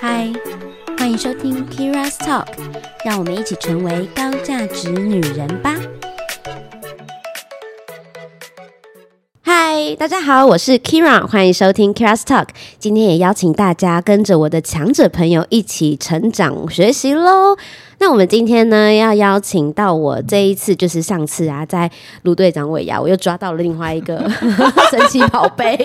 嗨，欢迎收听 Kira's Talk，让我们一起成为高价值女人吧。嗨，大家好，我是 Keira，欢迎收听 Keira's Talk。今天也邀请大家跟着我的强者朋友一起成长学习喽。那我们今天呢，要邀请到我这一次就是上次啊，在卢队长尾牙，我又抓到了另外一个 神奇宝贝，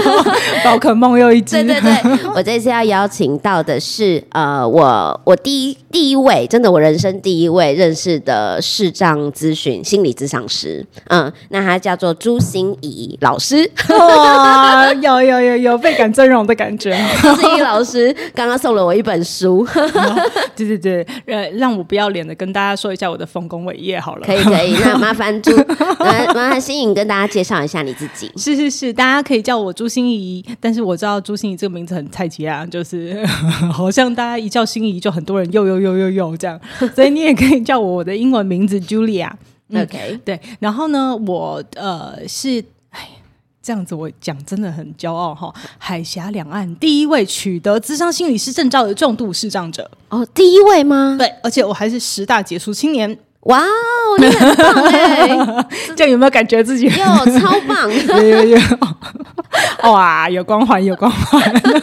宝可梦又一只。对对对，我这次要邀请到的是呃，我我第一第一位，真的我人生第一位认识的视障咨询心理咨商师，嗯，那他叫做朱心怡老师。哇，有有有有倍感尊荣的感觉。朱芯仪老师刚刚送了我一本书，对 对对，呃。让我不要脸的跟大家说一下我的丰功伟业好了。可以可以，那麻烦朱，麻麻烦心颖跟大家介绍一下你自己。是是是，大家可以叫我朱心怡，但是我知道朱心怡这个名字很菜鸡啊，就是 好像大家一叫心怡就很多人又又又又又这样，所以你也可以叫我我的英文名字 Julia。OK，嗯，对，然后呢，我呃是。这样子我讲真的很骄傲哈！海峡两岸第一位取得咨商心理师证照的重度视障者哦，第一位吗？对，而且我还是十大杰出青年。哇哦，你很棒哎！这样有没有感觉自己有超棒？有有有！哇，有光环，有光环。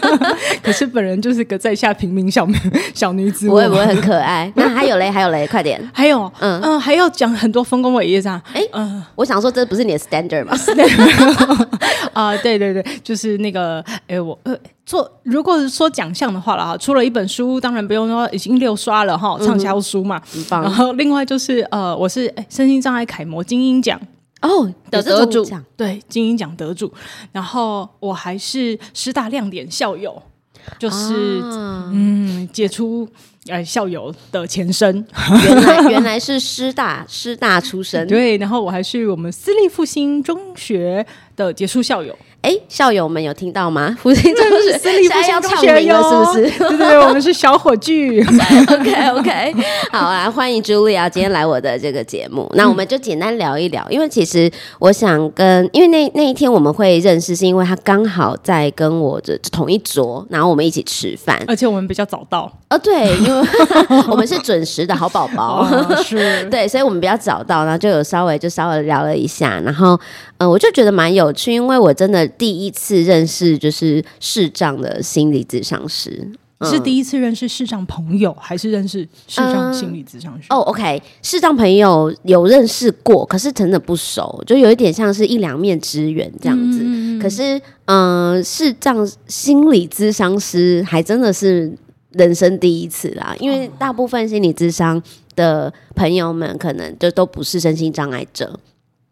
可是本人就是个在下平民小小女子，不会不会很可爱。那还有嘞，还有嘞，快点！还有，嗯嗯，还要讲很多丰功伟业这样。哎，嗯，我想说，这不是你的 standard 吗？啊，对对对，就是那个，哎，我呃。做如果是说奖项的话了哈，出了一本书，当然不用说已经六刷了哈，畅销书嘛。嗯、然后另外就是呃，我是哎身心障碍楷模精英奖哦的得主，对精英奖得主。然后我还是师大亮点校友，就是、啊、嗯杰出呃校友的前身。原来原来是师大 师大出身，对。然后我还是我们私立复兴中学的杰出校友。哎，校友们有听到吗？复兴中学私立复兴中学有，是不是？对 对对，我们是小火炬。OK OK，好啊，欢迎 Julia 今天来我的这个节目。那我们就简单聊一聊，因为其实我想跟，因为那那一天我们会认识，是因为他刚好在跟我的同一桌，然后我们一起吃饭，而且我们比较早到。哦，对，因为 我们是准时的好宝宝，哦、是对，所以我们比较早到，然后就有稍微就稍微聊了一下，然后嗯、呃，我就觉得蛮有趣，因为我真的。第一次认识就是视障的心理咨商师，嗯、是第一次认识视障朋友，还是认识视障心理咨商师？哦、嗯 oh,，OK，视障朋友有认识过，可是真的不熟，就有一点像是一两面之缘这样子。嗯、可是，嗯、呃，视障心理咨商师还真的是人生第一次啦，因为大部分心理咨商的朋友们可能就都不是身心障碍者。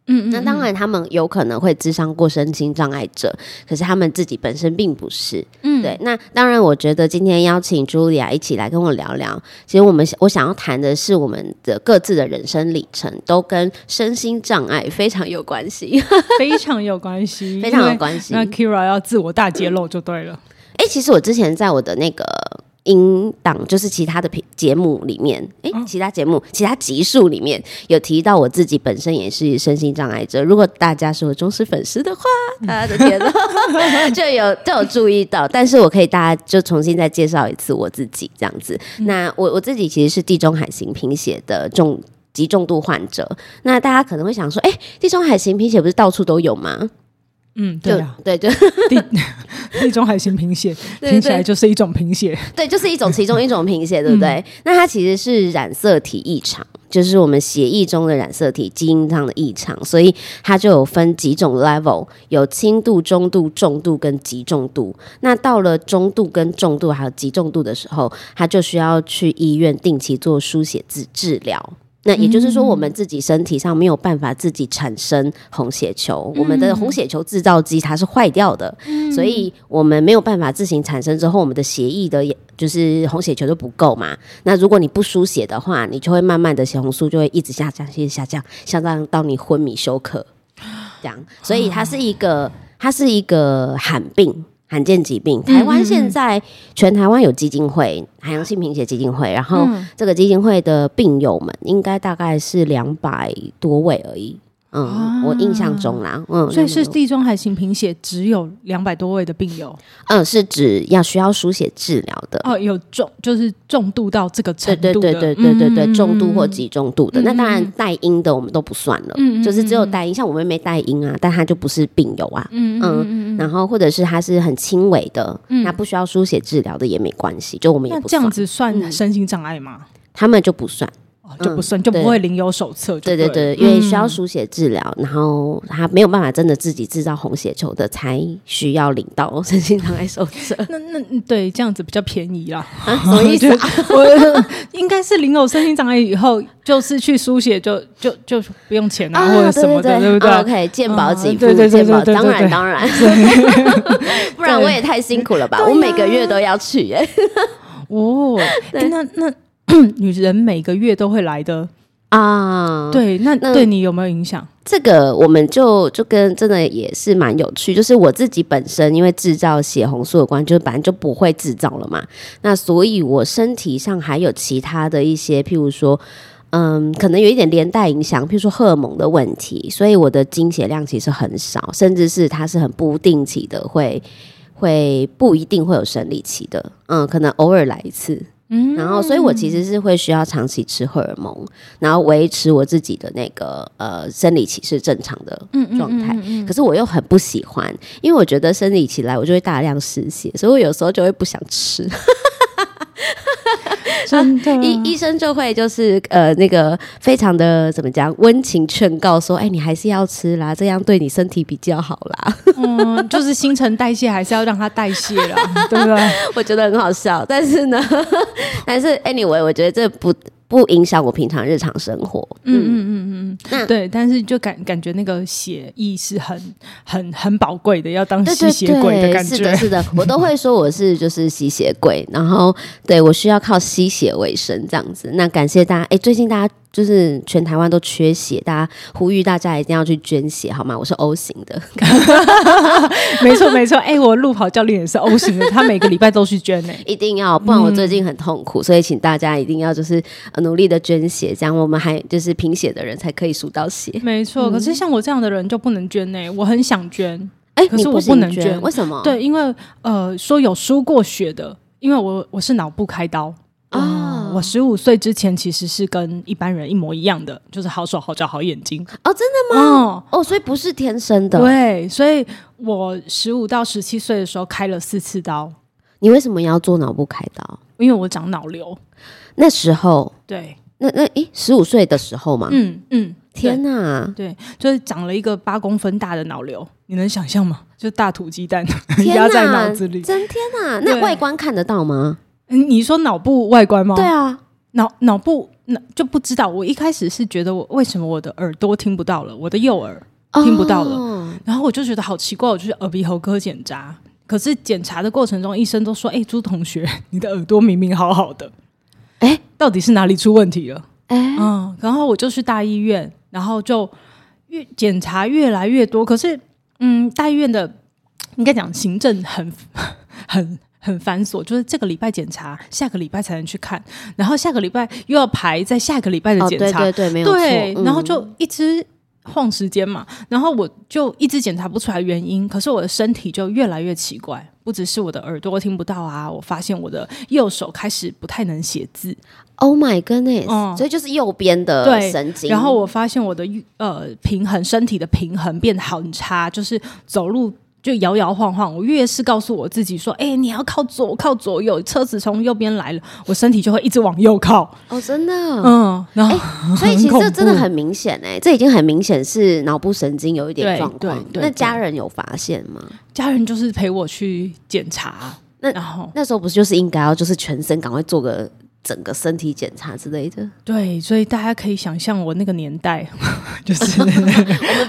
嗯，那当然，他们有可能会智商过身心障碍者，可是他们自己本身并不是。嗯，对。那当然，我觉得今天邀请 Julia 一起来跟我聊聊，其实我们我想要谈的是我们的各自的人生里程，都跟身心障碍非常有关系，非常有关系，非常有关系。那 Keira 要自我大揭露就对了。哎、欸，其实我之前在我的那个。音档就是其他的节目里面，哎、欸，其他节目、其他集数里面有提到我自己本身也是身心障碍者。如果大家是我忠实粉丝的话，他的天呐，就有就有注意到。但是我可以大家就重新再介绍一次我自己这样子。那我我自己其实是地中海型贫血的重极重度患者。那大家可能会想说，哎、欸，地中海型贫血不是到处都有吗？嗯，对啊，对对，地 地中海型贫血听起来就是一种贫血，对，就是一种其中一种贫血，对不对？嗯、那它其实是染色体异常，就是我们血液中的染色体基因上的异常，所以它就有分几种 level，有轻度、中度、重度跟极重度。那到了中度跟重度还有极重度的时候，它就需要去医院定期做输血治治疗。那也就是说，我们自己身体上没有办法自己产生红血球，嗯、我们的红血球制造机它是坏掉的，嗯、所以我们没有办法自行产生。之后，我们的血液的，就是红血球就不够嘛。那如果你不输血的话，你就会慢慢的血红素就会一直下降，一直下降，下降到你昏迷休克这样。所以它是一个，它是一个罕病。罕见疾病，台湾现在全台湾有基金会，海洋性贫血基金会，然后这个基金会的病友们应该大概是两百多位而已。嗯，啊、我印象中啦，嗯，所以是地中海型贫血只有两百多位的病友，嗯，是指要需要输血治疗的。哦，有重就是重度到这个程度，对对对对对对对，重度或极重度的，嗯、那当然带因的我们都不算了，嗯，就是只有带因，像我妹妹带因啊，但她就不是病友啊，嗯嗯嗯，然后或者是她是很轻微的，那、嗯、不需要输血治疗的也没关系，就我们也不这样子算身心障碍吗？他们就不算。就不算，嗯、就不会领有手册。对对对，因为需要输血治疗，嗯、然后他没有办法真的自己制造红血球的，才需要领到身心障碍手册。那那对这样子比较便宜啦。啊、什么意思、啊？我 应该是领有身心障碍以后，就是去输血就就就不用钱啊，或者什么的，对不对？OK，健保给付，健保当然当然，不然我也太辛苦了吧？我每个月都要去耶。哦，那那。女人每个月都会来的啊，对，那那对你有没有影响？这个我们就就跟真的也是蛮有趣，就是我自己本身因为制造血红素的关，就是本来就不会制造了嘛，那所以我身体上还有其他的一些，譬如说，嗯，可能有一点连带影响，譬如说荷尔蒙的问题，所以我的经血量其实很少，甚至是它是很不定期的，会会不一定会有生理期的，嗯，可能偶尔来一次。嗯，然后，所以我其实是会需要长期吃荷尔蒙，然后维持我自己的那个呃生理期是正常的状态。嗯嗯嗯嗯、可是我又很不喜欢，因为我觉得生理期来我就会大量失血，所以我有时候就会不想吃。真的，医医生就会就是呃那个非常的怎么讲温情劝告说，哎，你还是要吃啦，这样对你身体比较好啦。嗯，就是新陈代谢还是要让它代谢啦，对不对？我觉得很好笑，但是呢，但是 anyway，我觉得这不。不影响我平常日常生活。嗯嗯嗯嗯嗯，对，但是就感感觉那个血意是很很很宝贵的，要当吸血鬼的感觉。对对对，是的，是的，我都会说我是就是吸血鬼，然后对我需要靠吸血为生这样子。那感谢大家，哎，最近大家。就是全台湾都缺血，大家呼吁大家一定要去捐血，好吗？我是 O 型的，没错没错。哎、欸，我路跑教练也是 O 型的，他每个礼拜都去捐呢、欸，一定要，不然我最近很痛苦，嗯、所以请大家一定要就是努力的捐血，这样我们还就是贫血的人才可以数到血。没错，嗯、可是像我这样的人就不能捐呢、欸，我很想捐，哎、欸，可是我不能捐，捐为什么？对，因为呃，说有输过血的，因为我我是脑部开刀。啊！我十五岁之前其实是跟一般人一模一样的，就是好手好脚好眼睛。哦，真的吗？哦，哦，所以不是天生的。对，所以我十五到十七岁的时候开了四次刀。你为什么要做脑部开刀？因为我长脑瘤。那时候，对，那那诶，十五岁的时候嘛。嗯嗯，天哪！对，就是长了一个八公分大的脑瘤，你能想象吗？就大土鸡蛋天 压在脑子里，真天哪！那外观看得到吗？你说脑部外观吗？对啊，脑脑部那就不知道。我一开始是觉得我为什么我的耳朵听不到了，我的右耳听不到了，哦、然后我就觉得好奇怪，我就去耳鼻喉科检查。可是检查的过程中，医生都说：“哎、欸，朱同学，你的耳朵明明好好的，哎、欸，到底是哪里出问题了？”哎、欸，嗯，然后我就去大医院，然后就越检查越来越多。可是，嗯，大医院的应该讲行政很 很。很繁琐，就是这个礼拜检查，下个礼拜才能去看，然后下个礼拜又要排在下个礼拜的检查，哦、对对对，没有错，对，然后就一直晃时间嘛，嗯、然后我就一直检查不出来原因，可是我的身体就越来越奇怪，不只是我的耳朵听不到啊，我发现我的右手开始不太能写字，Oh my goodness，嗯，所以就是右边的神经，然后我发现我的呃平衡，身体的平衡变得很差，就是走路。就摇摇晃晃，我越是告诉我自己说：“哎、欸，你要靠左，靠左右，车子从右边来了，我身体就会一直往右靠。”哦，真的，嗯，然后、欸，所以其实这真的很明显，哎，这已经很明显是脑部神经有一点状况。那家人有发现吗？家人就是陪我去检查，那然后那时候不是就是应该要就是全身赶快做个整个身体检查之类的？对，所以大家可以想象我那个年代，就 是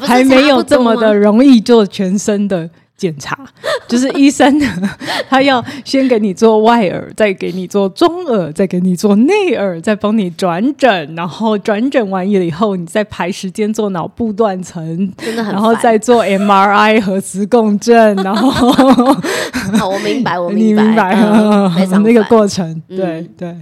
还没有这么的容易做全身的。检查。就是医生，他要先给你做外耳，再给你做中耳，再给你做内耳，再帮你转诊，然后转诊完了以后，你再排时间做脑部断层，真的很，然后再做 MRI 核磁共振，然后好，我明白，我明白，明白，非常那个过程，对对。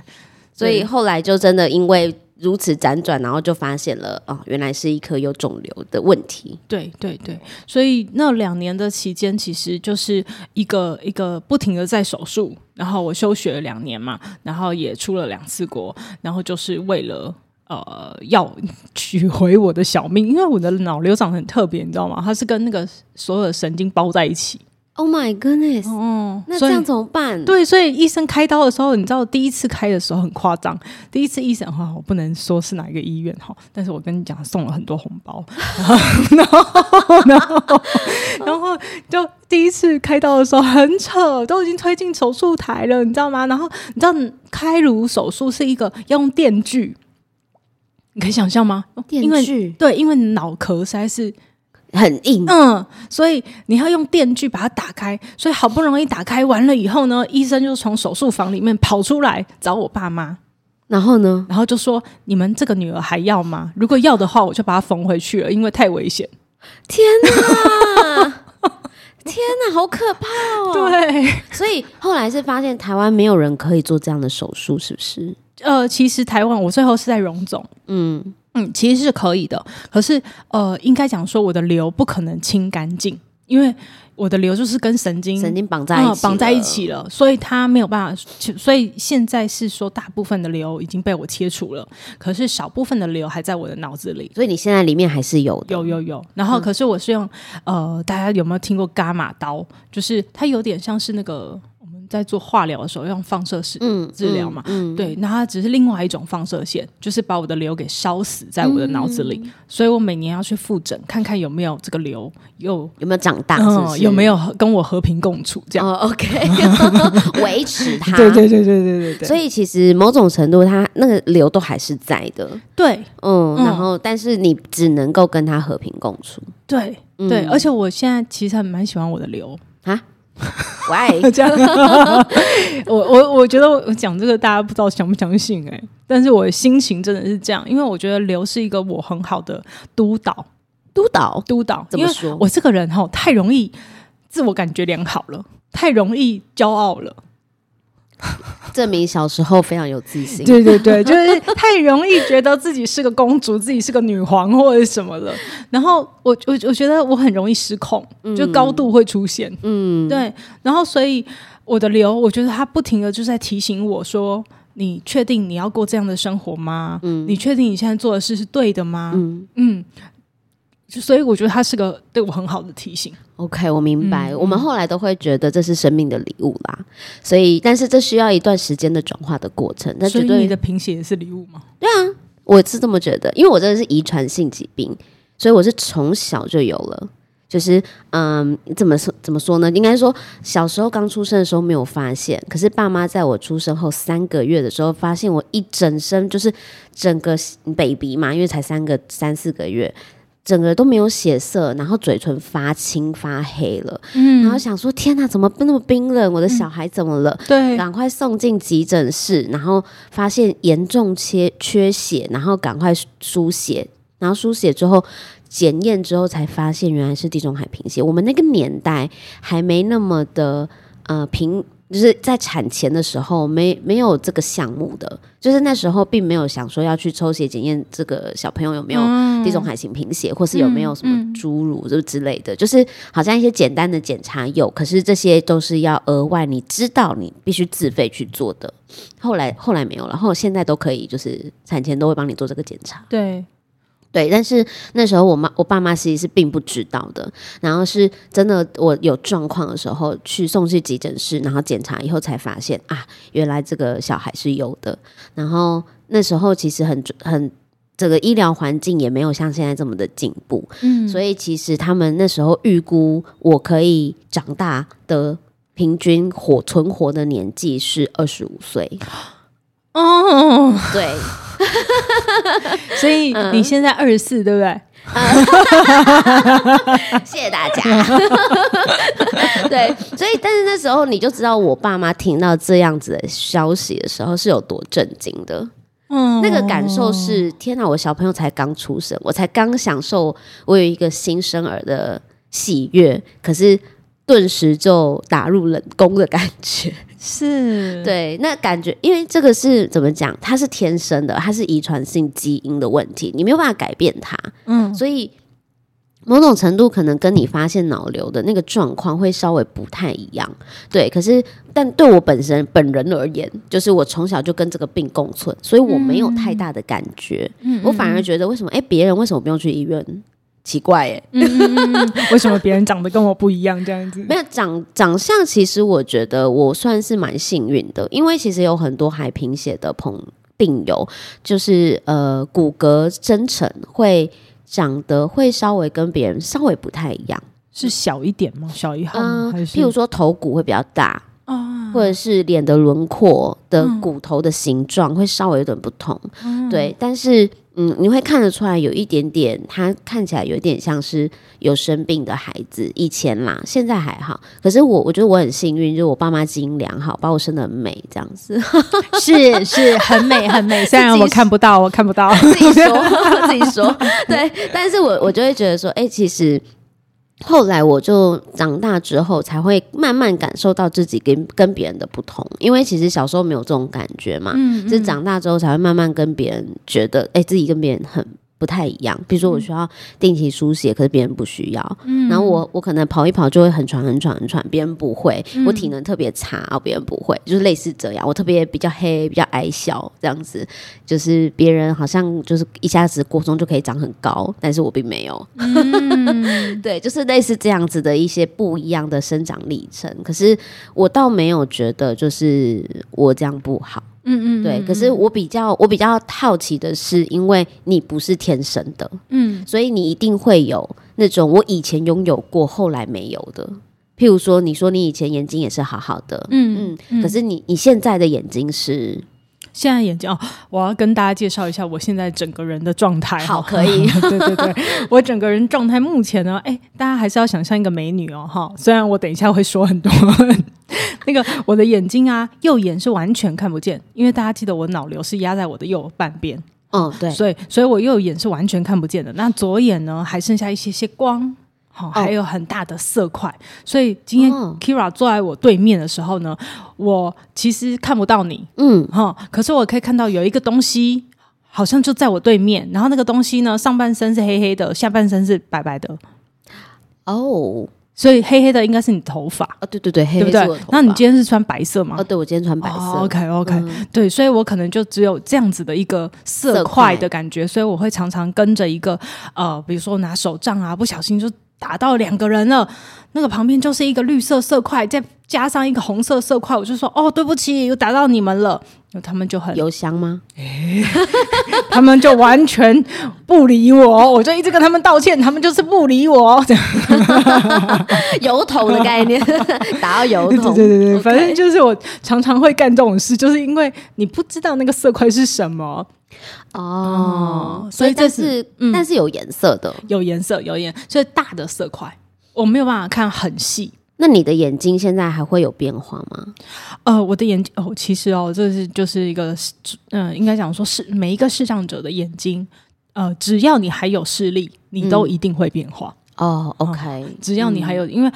所以后来就真的因为如此辗转，然后就发现了哦，原来是一颗有肿瘤的问题。对对对，所以那两年的期间，其实就是一个一个不停的在手术，然后我休学了两年嘛，然后也出了两次国，然后就是为了呃要取回我的小命，因为我的脑瘤长得很特别，你知道吗？它是跟那个所有的神经包在一起。Oh my goodness！哦，那这样怎么办？对，所以医生开刀的时候，你知道第一次开的时候很夸张。第一次医生哈，我不能说是哪一个医院哈，但是我跟你讲，送了很多红包，然后然后然后就第一次开刀的时候很扯，都已经推进手术台了，你知道吗？然后你知道开颅手术是一个要用电锯，你可以想象吗？电锯对，因为脑壳实在是。很硬，嗯，所以你要用电锯把它打开，所以好不容易打开完了以后呢，医生就从手术房里面跑出来找我爸妈，然后呢，然后就说：“你们这个女儿还要吗？如果要的话，我就把它缝回去了，因为太危险。”天哪，天哪，好可怕哦！对，所以后来是发现台湾没有人可以做这样的手术，是不是？呃，其实台湾我最后是在荣总，嗯。嗯，其实是可以的，可是呃，应该讲说我的瘤不可能清干净，因为我的瘤就是跟神经神经绑在一起，绑在一起了，所以它没有办法。所以现在是说，大部分的瘤已经被我切除了，可是少部分的瘤还在我的脑子里。所以你现在里面还是有的，有有有。然后，可是我是用、嗯、呃，大家有没有听过伽马刀？就是它有点像是那个。在做化疗的时候用放射式治疗嘛？嗯嗯嗯、对，那它只是另外一种放射线，就是把我的瘤给烧死在我的脑子里，嗯、所以我每年要去复诊，看看有没有这个瘤有有没有长大是是、嗯，有没有跟我和平共处这样。哦、OK，维持它。对对对对对对对。所以其实某种程度，它那个瘤都还是在的。对，嗯，然后但是你只能够跟它和平共处。对对，而且我现在其实还蛮喜欢我的瘤啊。喂，这样，我我我觉得我讲这个大家不知道相不相信哎、欸，但是我的心情真的是这样，因为我觉得刘是一个我很好的督导，督导督导，怎么说？我这个人哈太容易自我感觉良好了，太容易骄傲了。证明小时候非常有自信，对对对，就是太容易觉得自己是个公主，自己是个女皇或者什么的。然后我我我觉得我很容易失控，就高度会出现，嗯，对。然后所以我的流，我觉得他不停的就在提醒我说：“你确定你要过这样的生活吗？嗯，你确定你现在做的事是对的吗？嗯嗯。”所以我觉得他是个对我很好的提醒。OK，我明白。嗯、我们后来都会觉得这是生命的礼物啦。所以，但是这需要一段时间的转化的过程。那绝对你的贫血也是礼物吗？对啊，我是这么觉得。因为我真的是遗传性疾病，所以我是从小就有了。就是嗯，怎么说怎么说呢？应该说小时候刚出生的时候没有发现，可是爸妈在我出生后三个月的时候发现我一整身就是整个 baby 嘛，因为才三个三四个月。整个都没有血色，然后嘴唇发青发黑了，嗯，然后想说天哪，怎么那么冰冷？我的小孩怎么了？嗯、对，赶快送进急诊室，然后发现严重缺缺血，然后赶快输血，然后输血之后检验之后才发现原来是地中海贫血。我们那个年代还没那么的呃贫。就是在产前的时候没没有这个项目的，就是那时候并没有想说要去抽血检验这个小朋友有没有地中海型贫血，嗯、或是有没有什么侏儒这之类的，嗯嗯、就是好像一些简单的检查有，可是这些都是要额外你知道你必须自费去做的。后来后来没有了，然后现在都可以，就是产前都会帮你做这个检查。对。对，但是那时候我妈、我爸妈其实是并不知道的。然后是真的，我有状况的时候去送去急诊室，然后检查以后才发现啊，原来这个小孩是有的。然后那时候其实很很，这个医疗环境也没有像现在这么的进步，嗯，所以其实他们那时候预估我可以长大的平均活存活的年纪是二十五岁。哦，对。所以你现在二十四，对不对？谢谢大家。对，所以但是那时候你就知道，我爸妈听到这样子的消息的时候是有多震惊的。嗯，那个感受是：天哪，我小朋友才刚出生，我才刚享受我有一个新生儿的喜悦，可是顿时就打入冷宫的感觉。是，对，那感觉，因为这个是怎么讲？它是天生的，它是遗传性基因的问题，你没有办法改变它。嗯，所以某种程度可能跟你发现脑瘤的那个状况会稍微不太一样。对，可是但对我本身本人而言，就是我从小就跟这个病共存，所以我没有太大的感觉。嗯，我反而觉得为什么？哎，别人为什么不用去医院？奇怪哎、欸嗯嗯嗯，为什么别人长得跟我不一样？这样子没有长长相，其实我觉得我算是蛮幸运的，因为其实有很多海贫血的朋病友，就是呃骨骼增成会长得会稍微跟别人稍微不太一样，是小一点吗？小一号吗？还是譬如说头骨会比较大啊，或者是脸的轮廓的骨头的形状会稍微有点不同，嗯、对，但是。嗯，你会看得出来有一点点，他看起来有点像是有生病的孩子。以前啦，现在还好。可是我，我觉得我很幸运，就是我爸妈基因良好，把我生的很美，这样子。是是，很美很美。虽然我看不到，我看不到，自己说 自己说。对，但是我我就会觉得说，哎、欸，其实。后来我就长大之后，才会慢慢感受到自己跟跟别人的不同，因为其实小时候没有这种感觉嘛，嗯，嗯，是长大之后才会慢慢跟别人觉得，哎，自己跟别人很。不太一样，比如说我需要定期书写，嗯、可是别人不需要。嗯，然后我我可能跑一跑就会很喘很喘很喘，别人不会。嗯、我体能特别差，啊，别人不会，就是类似这样。我特别比较黑，比较矮小这样子，就是别人好像就是一下子过中就可以长很高，但是我并没有。嗯、对，就是类似这样子的一些不一样的生长历程。可是我倒没有觉得就是我这样不好。嗯，嗯嗯，对。可是我比较我比较好奇的是，因为你不是天生的，嗯，所以你一定会有那种我以前拥有过，后来没有的。譬如说，你说你以前眼睛也是好好的，嗯嗯，可是你你现在的眼睛是现在眼睛哦，我要跟大家介绍一下我现在整个人的状态。好，可以，对 对对，我整个人状态目前呢，哎，大家还是要想象一个美女哦，哈，虽然我等一下会说很多。那个我的眼睛啊，右眼是完全看不见，因为大家记得我脑瘤是压在我的右半边，嗯，对，所以所以我右眼是完全看不见的。那左眼呢，还剩下一些些光，好、哦，还有很大的色块。所以今天 Keira 坐在我对面的时候呢，我其实看不到你，嗯，哈，可是我可以看到有一个东西，好像就在我对面。然后那个东西呢，上半身是黑黑的，下半身是白白的，哦。所以黑黑的应该是你头发啊，对对对，黑黑的。那你今天是穿白色吗？哦，对，我今天穿白色。Oh, OK OK，嗯，对，所以我可能就只有这样子的一个色块的感觉，所以我会常常跟着一个呃，比如说拿手杖啊，不小心就打到两个人了，那个旁边就是一个绿色色块，再加上一个红色色块，我就说哦，对不起，又打到你们了。他们就很油香吗？他们就完全不理我，我就一直跟他们道歉，他们就是不理我。油桶的概念，打到油桶，对对对反正就是我常常会干这种事，就是因为你不知道那个色块是什么哦，嗯、所以这是，嗯、但是有颜色的，有颜色，有颜，所以大的色块我没有办法看很细。那你的眼睛现在还会有变化吗？呃，我的眼睛哦，其实哦，这是就是一个，嗯、呃，应该讲说是每一个视障者的眼睛，呃，只要你还有视力，你都一定会变化。嗯、哦，OK，、呃、只要你还有，嗯、因为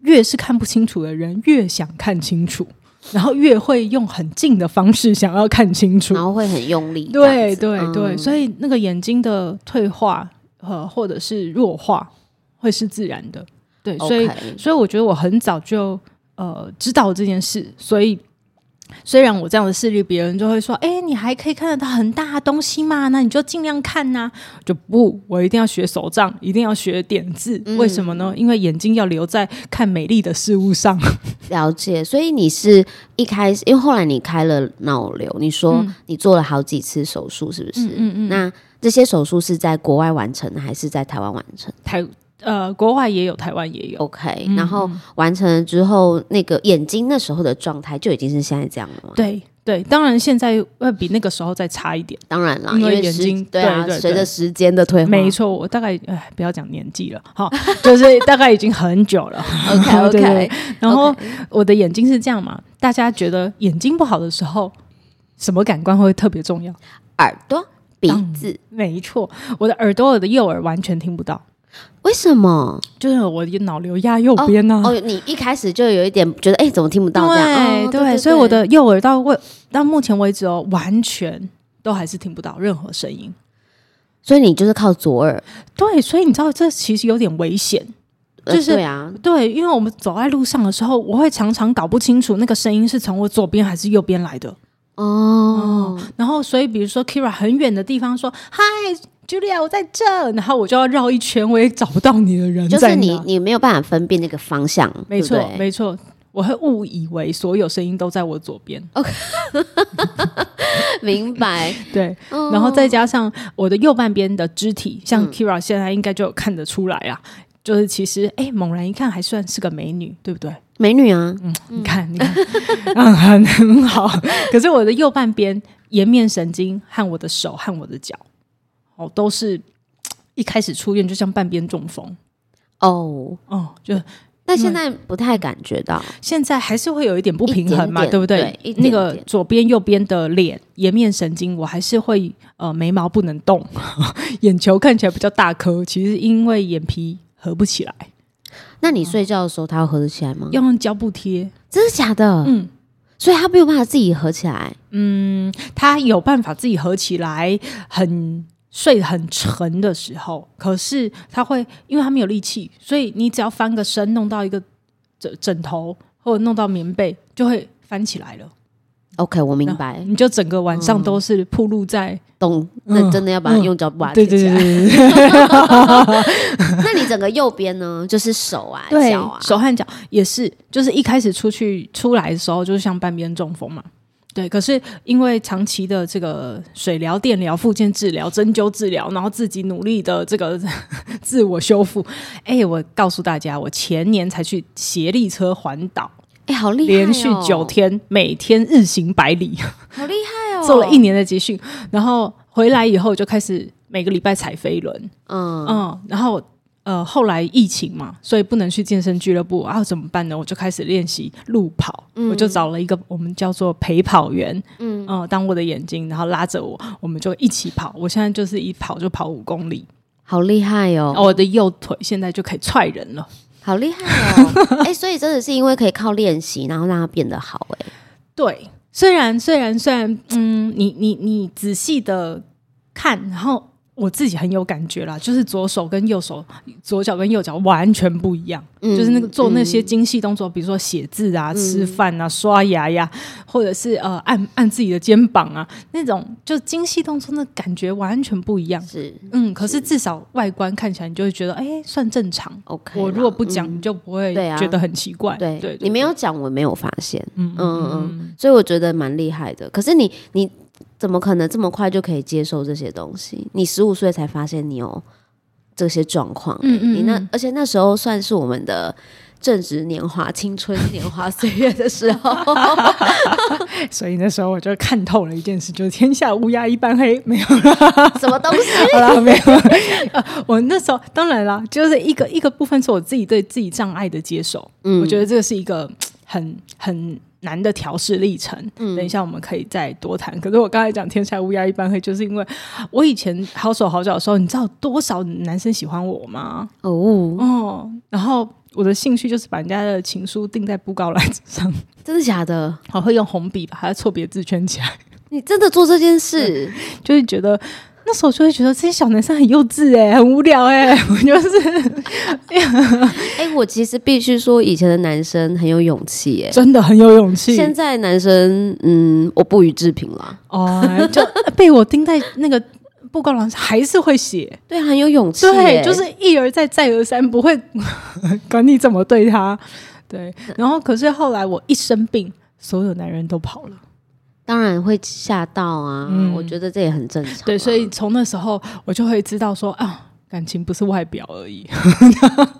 越是看不清楚的人，越想看清楚，然后越会用很近的方式想要看清楚，然后会很用力。对对对，嗯、所以那个眼睛的退化呃，或者是弱化，会是自然的。对，所以.所以我觉得我很早就呃知道这件事，所以虽然我这样的视力，别人就会说，哎，你还可以看得到很大的东西嘛？那你就尽量看呐、啊。就不，我一定要学手杖，一定要学点字。嗯、为什么呢？因为眼睛要留在看美丽的事物上。了解。所以你是一开始，因为后来你开了脑瘤，你说你做了好几次手术，是不是？嗯嗯，那这些手术是在国外完成的，还是在台湾完成？台。呃，国外也有，台湾也有。OK，然后完成了之后，嗯、那个眼睛那时候的状态就已经是现在这样了吗？对对，当然现在会比那个时候再差一点。当然了，因为眼睛对啊，随着时间的退化，没错。我大概哎，不要讲年纪了，哈，就是大概已经很久了。OK OK，对对，然后我的眼睛是这样嘛？大家觉得眼睛不好的时候，什么感官会特别重要？耳朵、鼻子，没错。我的耳朵，我的右耳完全听不到。为什么？就是我的脑瘤压右边呢、啊哦？哦，你一开始就有一点觉得，哎，怎么听不到这样？对、所以我的右耳到为到目前为止哦，完全都还是听不到任何声音。所以你就是靠左耳。对，所以你知道这其实有点危险。就是、呃、对啊，对，因为我们走在路上的时候，我会常常搞不清楚那个声音是从我左边还是右边来的。哦、嗯，然后所以比如说 Kira 很远的地方说嗨。Julia，我在这，然后我就要绕一圈，我也找不到你的人。就是你，你没有办法分辨那个方向。没错，没错，我会误以为所有声音都在我左边。OK，明白。对，然后再加上我的右半边的肢体，像 Kira 现在应该就有看得出来啊，嗯、就是其实哎，猛然一看还算是个美女，对不对？美女啊，嗯，你看，你看，嗯，很很好。可是我的右半边颜面神经和我的手和我的脚。哦，都是一开始出院就像半边中风哦哦，就但现在不太感觉到，现在还是会有一点不平衡嘛，点点对不对？对那个左边右边的脸颜面神经，我还是会呃眉毛不能动，眼球看起来比较大颗，其实因为眼皮合不起来。那你睡觉的时候，它要合得起来吗？要用胶布贴，真的假的？嗯。所以它没有办法自己合起来。嗯，它有办法自己合起来，很。睡得很沉的时候，可是他会，因为他没有力气，所以你只要翻个身，弄到一个枕枕头或者弄到棉被，就会翻起来了。OK，我明白。你就整个晚上都是铺露在，懂？那真的要把它用胶布把它贴起来。那你整个右边呢？就是手啊，脚啊，手和脚也是，就是一开始出去出来的时候，就是像半边中风嘛。对，可是因为长期的这个水疗、电疗、复健治疗、针灸治疗，然后自己努力的这个 自我修复，哎，我告诉大家，我前年才去协力车环岛，哎，好厉害哦！连续九天，每天日行百里，好厉害哦！做了一年的集训，然后回来以后就开始每个礼拜踩飞轮，嗯嗯，然后。呃，后来疫情嘛，所以不能去健身俱乐部啊，怎么办呢？我就开始练习路跑，嗯、我就找了一个我们叫做陪跑员，嗯、呃、当我的眼睛，然后拉着我，我们就一起跑。我现在就是一跑就跑五公里，好厉害哦！我的右腿现在就可以踹人了，好厉害哦！哎、欸，所以真的是因为可以靠练习，然后让它变得好、欸。哎，对，虽然虽然虽然，嗯，你你你仔细的看，然后。我自己很有感觉啦，就是左手跟右手，左脚跟右脚完全不一样。嗯、就是那个做那些精细动作，嗯、比如说写字啊、嗯、吃饭啊、刷牙呀，或者是呃按按自己的肩膀啊，那种就精细动作，那感觉完全不一样。是，嗯，可是至少外观看起来，你就会觉得哎、欸，算正常。OK，我如果不讲，你就不会觉得很奇怪。对，对，你没有讲，我没有发现。嗯嗯嗯，所以我觉得蛮厉害的。可是你你。怎么可能这么快就可以接受这些东西？你十五岁才发现你有这些状况，嗯，嗯嗯，你那而且那时候算是我们的正值年华、青春年华岁月的时候，所以那时候我就看透了一件事，就是天下乌鸦一般黑，没有了什么东西，好了，没有了。我那时候当然啦，就是一个一个部分是我自己对自己障碍的接受，嗯，我觉得这个是一个很很。难的调试历程，嗯，等一下我们可以再多谈。可是我刚才讲天才乌鸦一般黑，就是因为我以前好手好脚的时候，你知道多少男生喜欢我吗？哦哦，然后我的兴趣就是把人家的情书钉在布告栏上，真的假的？好会用红笔把他的错别字圈起来。你真的做这件事，就是觉得。那时候就会觉得这些小男生很幼稚哎、欸，很无聊哎、欸，我就是 哎我其实必须说，以前的男生很有勇气哎、欸，真的很有勇气。现在男生，嗯，我不予置评了。哦，就被我盯在那个布告栏上，还是会写，对，很有勇气、欸，对，就是一而再，再而三，不会管你怎么对他。对，然后可是后来我一生病，所有男人都跑了。当然会吓到啊！嗯、我觉得这也很正常、啊。对，所以从那时候我就会知道说啊，感情不是外表而已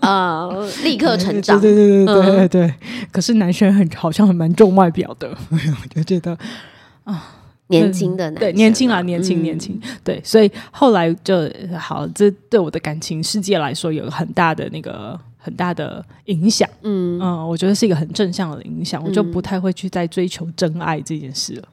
啊，立刻成长。对对对对对对，對、嗯。可是男生很好像很蛮重外表的，我就觉得啊，年轻的男对年轻啊，年轻年轻。对，所以后来就好，这对我的感情世界来说有很大的那个很大的影响。嗯嗯，我觉得是一个很正向的影响，嗯、我就不太会去再追求真爱这件事了。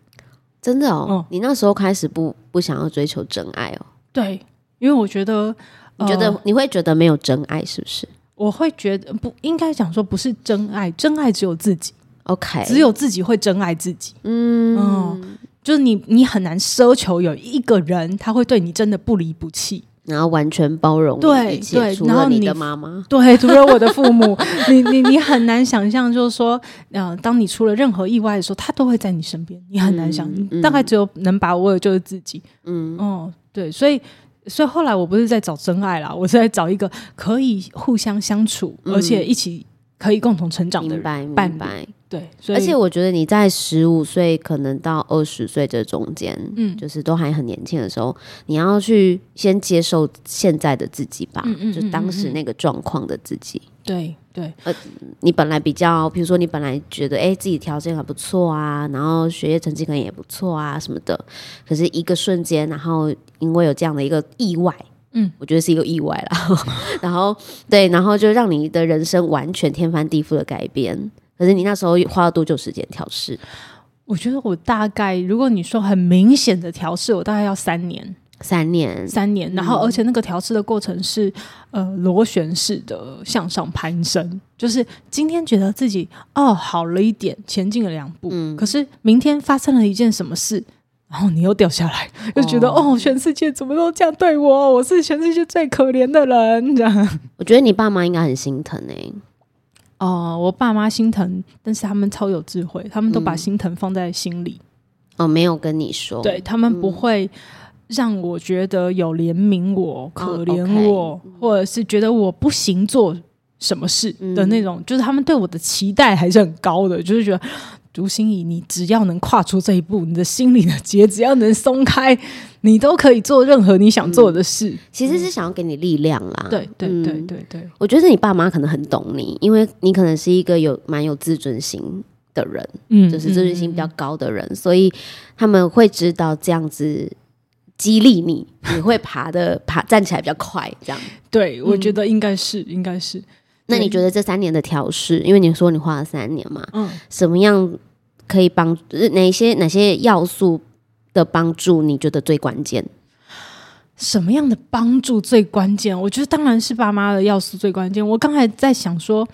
真的哦，嗯、你那时候开始不不想要追求真爱哦？对，因为我觉得，你觉得、呃、你会觉得没有真爱是不是？我会觉得不应该讲说不是真爱，真爱只有自己。OK，只有自己会真爱自己。嗯，嗯，就是你你很难奢求有一个人他会对你真的不离不弃。然后完全包容，对对，除了你的妈妈，对，除了我的父母，你你你很难想象，就是说，嗯、呃，当你出了任何意外的时候，他都会在你身边，你很难想，嗯、大概只有能把握的就是自己，嗯。哦，对，所以所以后来我不是在找真爱啦，我是在找一个可以互相相处，嗯、而且一起可以共同成长的人，明白，明白。对，而且我觉得你在十五岁可能到二十岁这中间，嗯，就是都还很年轻的时候，你要去先接受现在的自己吧，嗯嗯嗯嗯嗯，就当时那个状况的自己。对对，呃，你本来比较，比如说你本来觉得，哎，自己条件还不错啊，然后学业成绩可能也不错啊什么的，可是一个瞬间，然后因为有这样的一个意外，嗯，我觉得是一个意外啦，然后对，然后就让你的人生完全天翻地覆的改变。可是你那时候花了多久时间调试？我觉得我大概，如果你说很明显的调试，我大概要三年，三年，三年。然后，而且那个调试的过程是呃螺旋式的向上攀升，就是今天觉得自己哦好了一点，前进了两步，嗯，可是明天发生了一件什么事，然后你又掉下来，就觉得哦，哦，全世界怎么都这样对我，我是全世界最可怜的人，这样。我觉得你爸妈应该很心疼哎、欸。哦，我爸妈心疼，但是他们超有智慧，他们都把心疼放在心里。嗯、哦，没有跟你说，对，他们不会让我觉得有怜悯我、嗯、可怜我，哦 okay、或者是觉得我不行做什么事的那种。嗯、就是他们对我的期待还是很高的，就是觉得朱心怡，你只要能跨出这一步，你的心里的结只要能松开。你都可以做任何你想做的事，嗯、其实是想要给你力量啦。对对对对对，对，我觉得你爸妈可能很懂你，因为你可能是一个有蛮有自尊心的人，嗯，就是自尊心比较高的人，嗯、所以他们会知道这样子激励你，你会爬的爬站起来比较快。这样，对，我觉得应该是，应该是。那你觉得这三年的调试，因为你说你花了三年嘛，嗯，什么样可以帮哪些哪些要素？的帮助你觉得最关键？什么样的帮助最关键？我觉得当然是爸妈的要素最关键。我刚才在想说，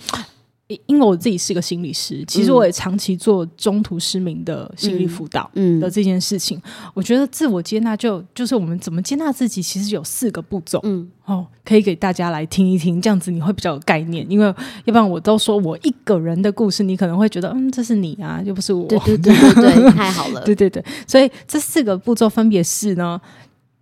因为我自己是个心理师，其实我也长期做中途失明的心理辅导的这件事情。嗯嗯、我觉得自我接纳就就是我们怎么接纳自己，其实有四个步骤。嗯，哦，可以给大家来听一听，这样子你会比较有概念。因为要不然我都说我一个人的故事，你可能会觉得嗯，这是你啊，又不是我。对 对对对对，太好了。对对对，所以这四个步骤分别是呢，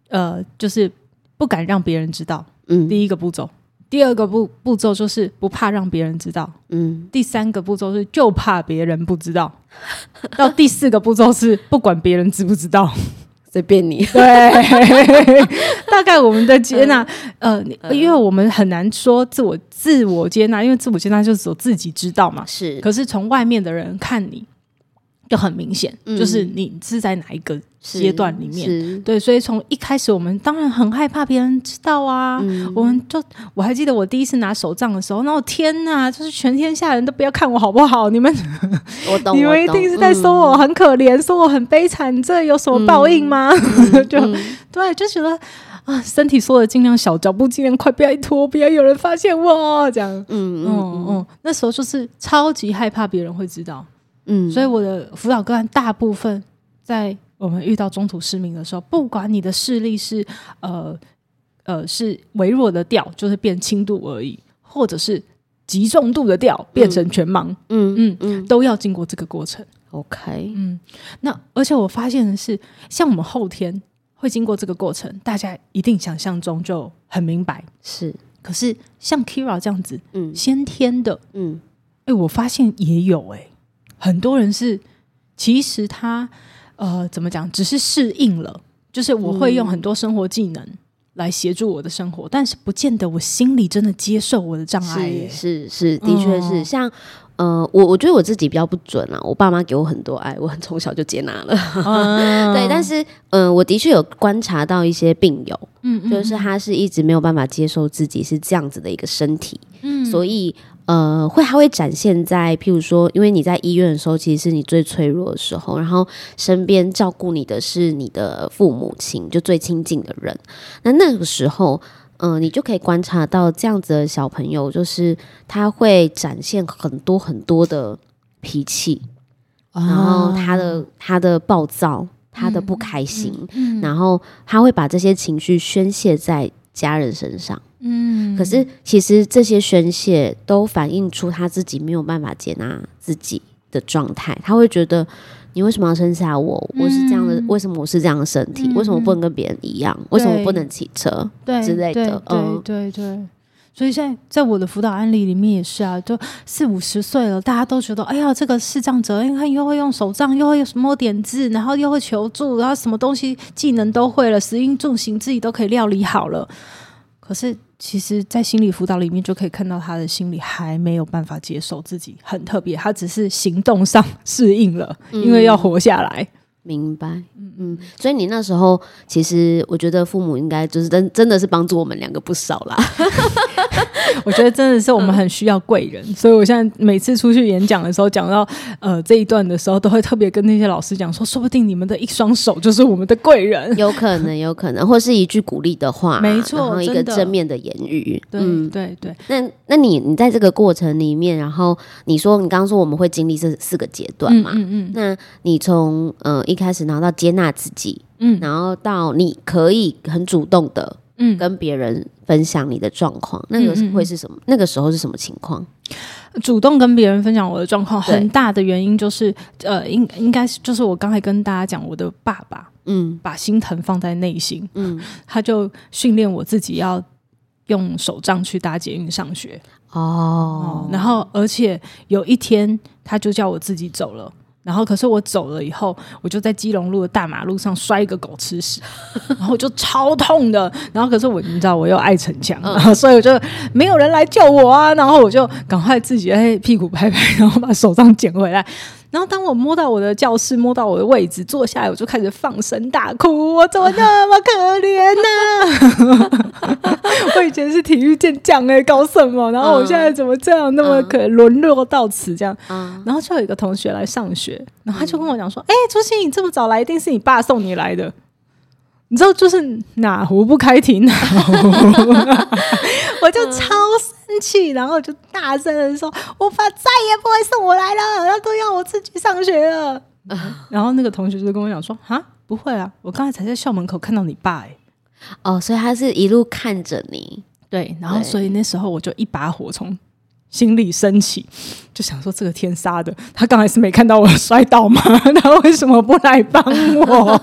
呃，就是不敢让别人知道。嗯，第一个步骤。第二个步步骤就是不怕让别人知道，嗯。第三个步骤是就怕别人不知道，到第四个步骤是不管别人知不知道，随便你。对，大概我们的接纳，呃，呃，因为我们很难说自我自我接纳，因为自我接纳就是我自己知道嘛。是，可是从外面的人看你。就很明显，嗯、就是你是在哪一个阶段里面，对，所以从一开始我们当然很害怕别人知道啊，嗯、我们就我还记得我第一次拿手杖的时候，那我天哪，就是全天下人都不要看我好不好？你们，我懂，你们一定是在说我很可怜，嗯、说我很悲惨，这有什么报应吗？嗯、就、嗯、对，就觉得啊，身体缩的尽量小，脚步尽量快，不要一拖，不要有人发现我这样，嗯嗯嗯，嗯，那时候就是超级害怕别人会知道。嗯，所以我的辅导个案大部分在我们遇到中途失明的时候，不管你的视力是呃呃是微弱的掉，就是变轻度而已，或者是极重度的掉，变成全盲，嗯嗯嗯，嗯，都要经过这个过程。OK，嗯，那而且我发现的是，像我们后天会经过这个过程，大家一定想象中就很明白，是。可是像 Kira 这样子，嗯，先天的，嗯，哎、欸，我发现也有、欸，哎。很多人是，其实他呃怎么讲，只是适应了，就是我会用很多生活技能来协助我的生活，嗯、但是不见得我心里真的接受我的障碍。是是，是，的确是。哦、像呃，我我觉得我自己比较不准啊，我爸妈给我很多爱，我很从小就接纳了。哦、对，但是嗯、呃，我的确有观察到一些病友，嗯，嗯，就是他是一直没有办法接受自己是这样子的一个身体，嗯，所以。呃，会还会展现在，譬如说，因为你在医院的时候，其实是你最脆弱的时候，然后身边照顾你的是你的父母亲，就最亲近的人。那那个时候，嗯、呃，你就可以观察到这样子的小朋友，就是他会展现很多很多的脾气，哦、然后他的他的暴躁，他的不开心，嗯嗯嗯、然后他会把这些情绪宣泄在家人身上。嗯，可是其实这些宣泄都反映出他自己没有办法接纳自己的状态，他会觉得。你为什么要生下我？我是这样的，嗯、为什么我是这样的身体？嗯、为什么不能跟别人一样？为什么不能骑车？对之类的，嗯，对对对。所以现在在我的辅导案例里面也是啊，就四五十岁了，大家都觉得，哎呀，这个视障者，你看又会用手杖，又会有什么点字，然后又会求助，然后什么东西技能都会了，食衣住行自己都可以料理好了。可是。其实，在心理辅导里面就可以看到他的心理还没有办法接受自己很特别，他只是行动上适应了，嗯、因为要活下来。明白，嗯嗯，所以你那时候其实，我觉得父母应该就是真真的是帮助我们两个不少啦。我觉得真的是我们很需要贵人，嗯、所以我现在每次出去演讲的时候，讲到呃这一段的时候，都会特别跟那些老师讲说，说不定你们的一双手就是我们的贵人，有可能，有可能，或是一句鼓励的话，没错，然后一个正面的言语，对对对。那那你你在这个过程里面，然后你说你刚刚说我们会经历这四个阶段嘛？嗯嗯，嗯，那你从呃。一开始拿到接纳自己，嗯，然后到你可以很主动的，嗯，跟别人分享你的状况，嗯、那个会是什么？嗯、那个时候是什么情况？主动跟别人分享我的状况，很大的原因就是，呃，应应该是就是我刚才跟大家讲，我的爸爸，嗯，把心疼放在内心，嗯，他就训练我自己要用手杖去搭捷运上学，哦、嗯，然后而且有一天他就叫我自己走了。然后，可是我走了以后，我就在基隆路的大马路上摔一个狗吃屎，然后就超痛的。然后，可是我你知道，我又爱逞强，嗯、所以我就没有人来救我啊。然后我就赶快自己哎屁股拍拍，然后把手杖捡回来。然后当我摸到我的教室，摸到我的位置，坐下来，我就开始放声大哭。我怎么那么可怜呢、啊？我以前是体育健将哎，搞什么？然后我现在怎么这样那么可沦落到此这样？然后就有一个同学来上学，然后他就跟我讲说：“哎，朱心，你这么早来，一定是你爸送你来的。”你知道，就是哪壶不开提哪壶，我就超生气，然后就大声的说：“我爸再也不会送我来了，然后都要我自己上学了。” 然后那个同学就跟我讲说：“啊，不会啊，我刚才才在校门口看到你爸哎。”哦，所以他是一路看着你，对。然后，所以那时候我就一把火从心里升起，就想说：“这个天杀的，他刚才是没看到我摔倒吗？他为什么不来帮我？”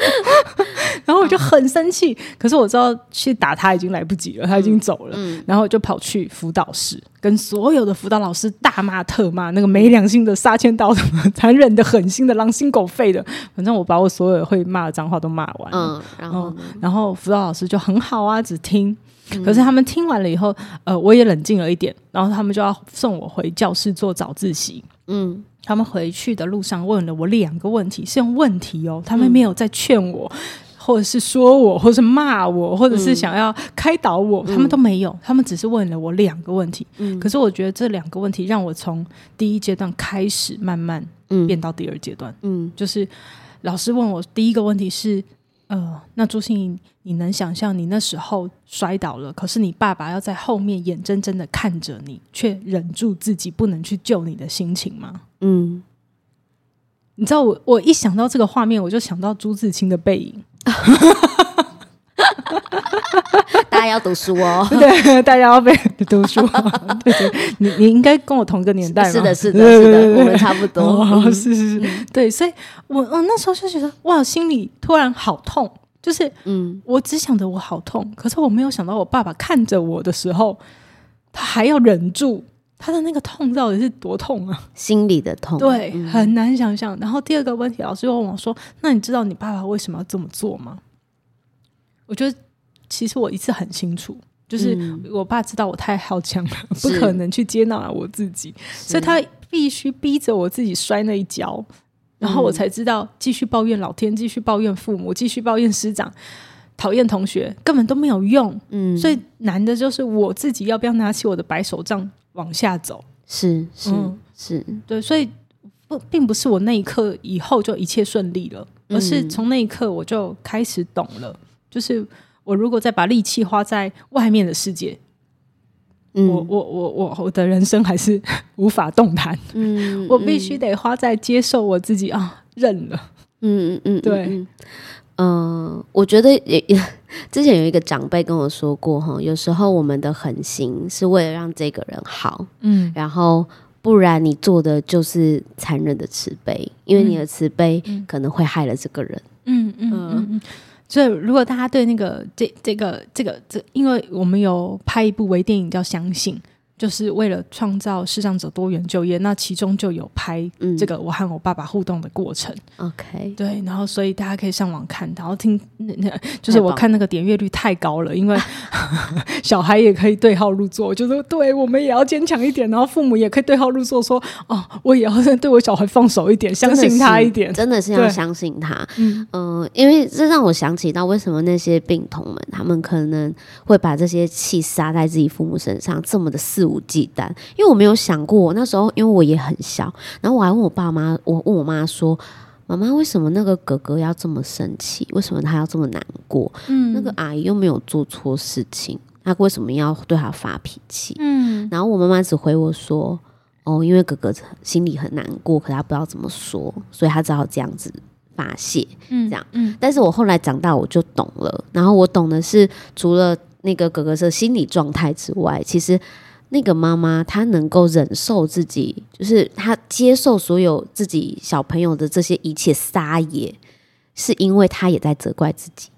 然后我就很生气，可是我知道去打他已经来不及了，他已经走了。嗯嗯、然后我就跑去辅导室，跟所有的辅导老师大骂特骂，那个没良心的、杀千刀的、残忍的、狠心的、狼心狗肺的，反正我把我所有会骂的脏话都骂完。嗯，然后然后辅导老师就很好啊，只听。可是他们听完了以后，呃，我也冷静了一点，然后他们就要送我回教室做早自习。嗯。他们回去的路上问了我两个问题，是用问题哦，他们没有在劝我，嗯、或者是说我，或者是骂我，或者是想要开导我，嗯、他们都没有，他们只是问了我两个问题。嗯、可是我觉得这两个问题让我从第一阶段开始慢慢变到第二阶段。嗯，就是老师问我第一个问题是。呃，那朱心怡，你能想象你那时候摔倒了，可是你爸爸要在后面眼睁睁的看着你，却忍住自己不能去救你的心情吗？嗯，你知道我，我一想到这个画面，我就想到朱自清的背影。大家要读书哦，对，大家要被读书。对对，你你应该跟我同个年代？是的，是的，是的，我们差不多。哦，是是是，对，所以我我那时候就觉得哇，心里突然好痛，就是嗯，我只想着我好痛，可是我没有想到我爸爸看着我的时候，他还要忍住他的那个痛到底是多痛啊？心里的痛，对，很难想象。然后第二个问题，老师又问我说：“那你知道你爸爸为什么要这么做吗？”我觉得。其实我一次很清楚，就是我爸知道我太好强了，嗯、不可能去接纳我自己，所以他必须逼着我自己摔那一跤，然后我才知道继续抱怨老天，继续抱怨父母，继续抱怨师长，讨厌同学，根本都没有用。嗯，所以难的就是我自己要不要拿起我的白手杖往下走。是是、嗯、是，对，所以不并不是我那一刻以后就一切顺利了，而是从那一刻我就开始懂了，就是。我如果再把力气花在外面的世界，嗯、我我我我我的人生还是 无法动弹。嗯，我必须得花在接受我自己啊，认了。嗯嗯嗯，对，嗯、呃，我觉得也也之前有一个长辈跟我说过哈，有时候我们的狠心是为了让这个人好，嗯，然后不然你做的就是残忍的慈悲，因为你的慈悲可能会害了这个人。嗯嗯嗯嗯，所以如果大家对那个这这个这个这，因为我们有拍一部微电影叫《相信》。就是为了创造视障者多元就业，那其中就有拍这个我和我爸爸互动的过程。OK，嗯，对，然后所以大家可以上网看，然后听，就是我看那个点阅率太高了，因为 小孩也可以对号入座，就是对我们也要坚强一点，然后父母也可以对号入座，说哦，我也要对我小孩放手一点，相信他一点，真的是要相信他。嗯嗯，呃，因为这让我想起到为什么那些病童们，他们可能会把这些气撒在自己父母身上，这么的肆无忌惮，因为我没有想过，那时候因为我也很小，然后我还问我爸妈，我问我妈说：“妈妈，为什么那个哥哥要这么生气？为什么他要这么难过？嗯，那个阿姨又没有做错事情，他为什么要对他发脾气？嗯，然后我妈妈只回我说：哦，因为哥哥心里很难过，可他不知道怎么说，所以他只好这样子发泄。嗯，这样，嗯，但是我后来长大我就懂了，然后我懂的是，除了那个哥哥的心理状态之外，其实。那个妈妈，她能够忍受自己，就是她接受所有自己小朋友的这些一切撒野，是因为她也在责怪自己。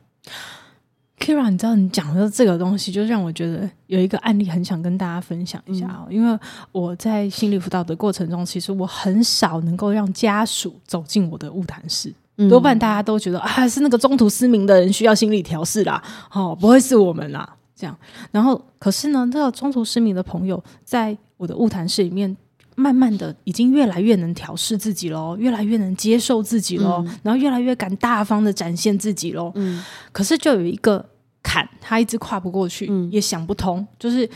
Keira，你知道你讲的这个东西，就让我觉得有一个案例很想跟大家分享一下哦。嗯、因为我在心理辅导的过程中，其实我很少能够让家属走进我的物谈室，嗯、多半大家都觉得啊，是那个中途失明的人需要心理调试啦，哦，不会是我们啦。这样，然后可是呢，这个中途失明的朋友，在我的物谈室里面，慢慢的已经越来越能调试自己喽，越来越能接受自己喽，嗯、然后越来越敢大方的展现自己喽。嗯，可是就有一个坎，他一直跨不过去，嗯、也想不通，就是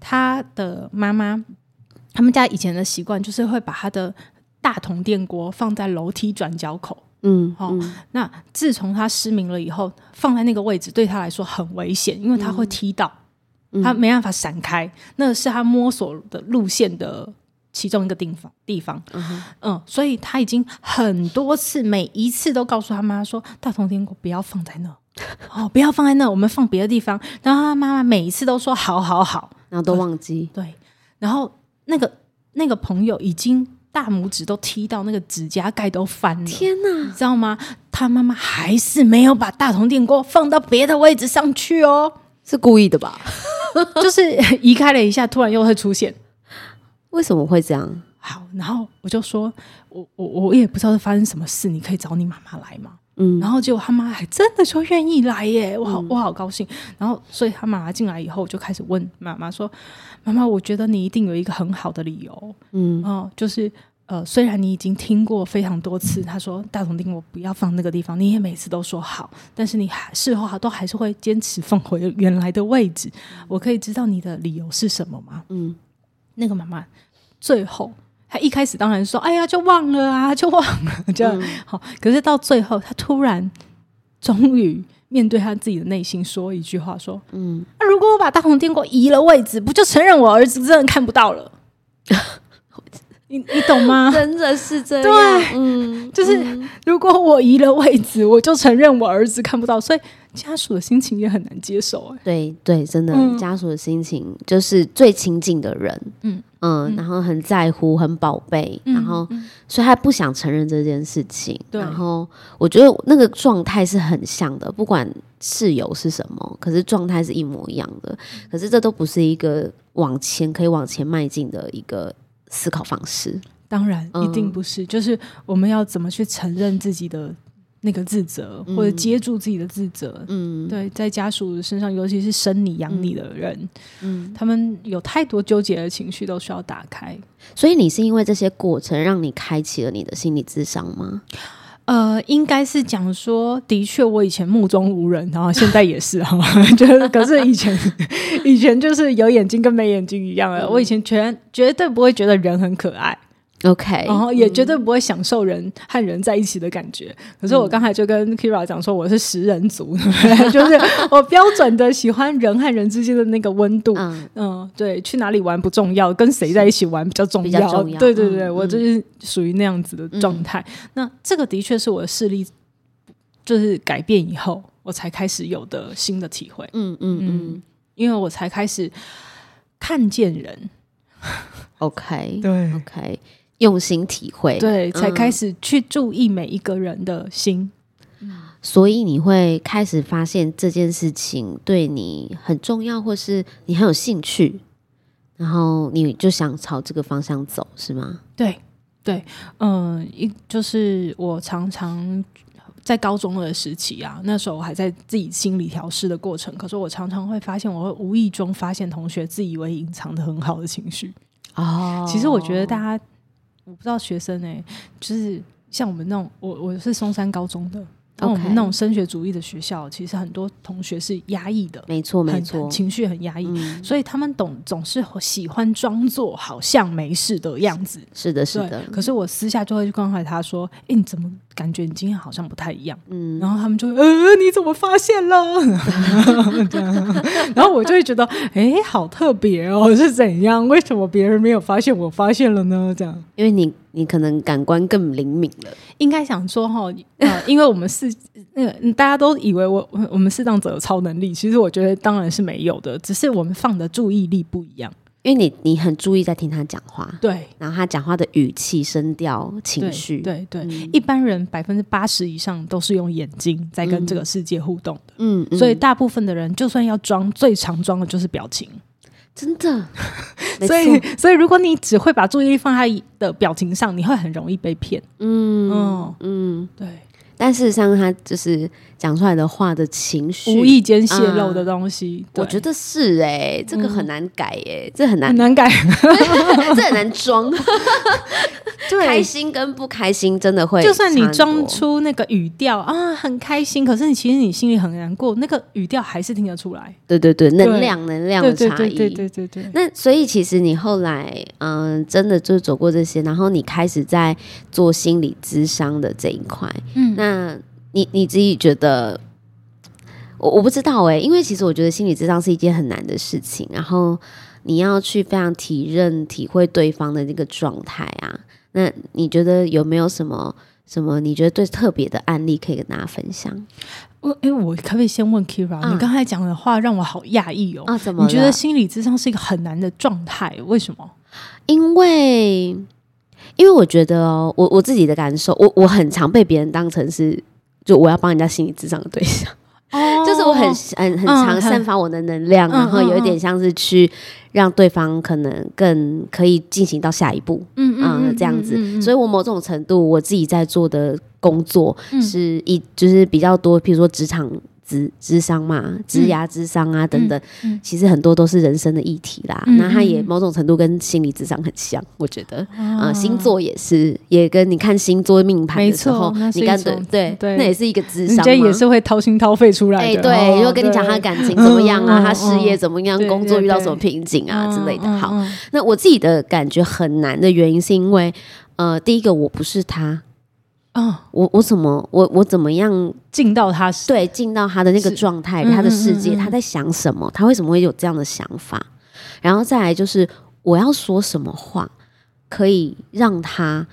他的妈妈，他们家以前的习惯就是会把他的大铜电锅放在楼梯转角口。嗯，好、哦。那自从他失明了以后，放在那个位置对他来说很危险，因为他会踢到，嗯、他没办法闪开。那是他摸索的路线的其中一个地方。地方，嗯，嗯，所以他已经很多次，每一次都告诉他妈妈说：“大同天国不要放在那，哦，不要放在那，我们放别的地方。”然后他妈妈每一次都说：“好好好。”然后都忘记。对，然后那个那个朋友已经。大拇指都踢到那个指甲盖都翻了，天哪！你知道吗？他妈妈还是没有把大铜电锅放到别的位置上去哦，是故意的吧？就是移开了一下，突然又会出现，为什么会这样？好，然后我就说，我我我也不知道是发生什么事，你可以找你妈妈来吗？嗯，然后结果他妈还真的就愿意来耶，我好我好高兴。然后所以他妈妈进来以后，我就开始问妈妈说：“妈妈，我觉得你一定有一个很好的理由，嗯，哦，就是呃，虽然你已经听过非常多次，他说大同丁我不要放那个地方，你也每次都说好，但是你还事后都还是会坚持放回原来的位置。我可以知道你的理由是什么吗？嗯，那个妈妈最后。”他一开始当然说：“哎呀，就忘了啊，就忘了。”这样好，可是到最后，他突然终于面对他自己的内心，说一句话：“说，嗯，那、啊、如果我把大红电锅移了位置，不就承认我儿子真的看不到了？你你懂吗？真的是这样，对，嗯，就是如果我移了位置，我就承认我儿子看不到，所以家属的心情也很难接受。哎，对对，真的，嗯、家属的心情就是最亲近的人，嗯。”嗯，然后很在乎，很宝贝，嗯、然后所以他不想承认这件事情。然后我觉得那个状态是很像的，不管事由是什么，可是状态是一模一样的。可是这都不是一个往前可以往前迈进的一个思考方式。当然，一定不是。嗯、就是我们要怎么去承认自己的。那个自责，或者接住自己的自责，嗯，对，在家属身上，尤其是生你养你的人，嗯，嗯，他们有太多纠结的情绪，都需要打开。所以，你是因为这些过程，让你开启了你的心理智商吗？呃，应该是讲说，的确，我以前目中无人，然后现在也是哈，就是，可是以前，以前就是有眼睛跟没眼睛一样的。嗯，我以前全绝对不会觉得人很可爱。OK，然后也绝对不会享受人和人在一起的感觉。可是我刚才就跟 Kira 讲说，我是食人族，嗯、就是我标准的喜欢人和人之间的那个温度。嗯嗯，对，去哪里玩不重要，跟谁在一起玩比较重要。重要对对对，嗯、我就是属于那样子的状态。嗯、那这个的确是我的视力就是改变以后，我才开始有的新的体会。嗯嗯嗯，因为我才开始看见人。OK，对，OK。用心体会，对，才开始去注意每一个人的心，嗯，所以你会开始发现这件事情对你很重要，或是你很有兴趣，然后你就想朝这个方向走，是吗？对，对，嗯，一就是我常常在高中的时期啊，那时候我还在自己心理调试的过程，可是我常常会发现，我会无意中发现同学自以为隐藏的很好的情绪。哦，其实我觉得大家。我不知道学生哎、欸，就是像我们那种，我我是松山高中的。那我们那种升学主义的学校，其实很多同学是压抑的，没错没错，情绪很压抑，嗯、所以他们懂总是喜欢装作好像没事的样子。是的，是的。可是我私下就会去关怀他说：“哎、欸，你怎么感觉你今天好像不太一样？”嗯，然后他们就：“呃，你怎么发现了？” 然后我就会觉得：“哎、欸，好特别哦，是怎样？为什么别人没有发现，我发现了呢？”这样，因为你。你可能感官更灵敏了，应该想说哈，呃，因为我们是那个大家都以为我我们视障者有超能力，其实我觉得当然是没有的，只是我们放的注意力不一样。因为你你很注意在听他讲话，对，然后他讲话的语气、声调、情绪，对对，一般人百分之八十以上都是用眼睛在跟这个世界互动的，嗯，嗯，所以大部分的人就算要装，最常装的就是表情。真的，所以所以如果你只会把注意力放在的表情上，你会很容易被骗。嗯嗯。嗯，对。但事实上，他就是讲出来的话的情绪，无意间泄露的东西，我觉得是哎，这个很难改哎，这很难很难改，这很难装。开心跟不开心真的会，就算你装出那个语调啊，很开心，可是你其实你心里很难过，那个语调还是听得出来。对对对，能量能量的差异，对对对对。那所以其实你后来嗯，真的就走过这些，然后你开始在做心理咨商的这一块，嗯，那。那你你自己觉得，我我不知道哎、欸，因为其实我觉得心理智商是一件很难的事情，然后你要去非常体认、体会对方的那个状态啊。那你觉得有没有什么什么你觉得最特别的案例可以跟大家分享？我哎，我可不可以先问 Kira？、啊、你刚才讲的话让我好讶异哦。啊，怎么？你觉得心理智商是一个很难的状态？为什么？因为。因为我觉得哦，我我自己的感受，我我很常被别人当成是，就我要帮人家心理智商的对象，哦、就是我很很很常散发我的能量，嗯、然后有一点像是去让对方可能更可以进行到下一步，嗯嗯，这样子，嗯嗯嗯，所以我某种程度我自己在做的工作是一就是比较多，譬如说职场。咨咨商嘛，职涯智商啊等等，其实很多都是人生的议题啦。那、嗯、它也某种程度跟心理智商很像，我觉得啊、呃，星座也是，也跟你看星座命盘的时候，你看对对对，那也是一个智商，人家也是会掏心掏肺出来的。哎，对，如果跟你讲他感情怎么样啊，他事业怎么样，工作遇到什么瓶颈啊之类的。好，那我自己的感觉很难的原因是因为，呃，第一个我不是他。我我怎么我我怎么样进到他对进到他的那个状态，他的世界，他在想什么？他为什么会有这样的想法？然后再来就是我要说什么话可以让他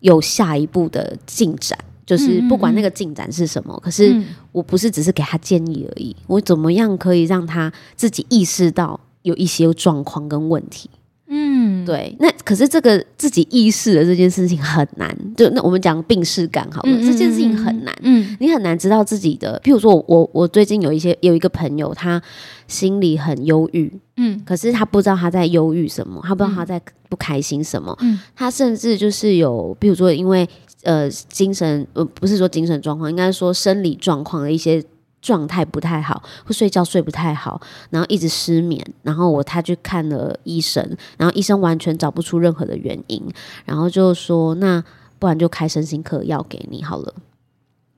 有下一步的进展？就是不管那个进展是什么，可是我不是只是给他建议而已。我怎么样可以让他自己意识到有一些状况跟问题？嗯，对，那可是这个自己意识的这件事情很难，就那我们讲病视感好了，嗯、这件事情很难，嗯，你很难知道自己的，譬如说我我我最近有一些有一个朋友，他心里很忧郁，嗯，可是他不知道他在忧郁什么，他不知道他在不开心什么，嗯，他甚至就是有，譬如说因为呃精神呃不是说精神状况，应该是说生理状况的一些。状态不太好，会睡觉睡不太好，然后一直失眠，然后我他去看了医生，然后医生完全找不出任何的原因，然后就说那不然就开身心科药给你好了。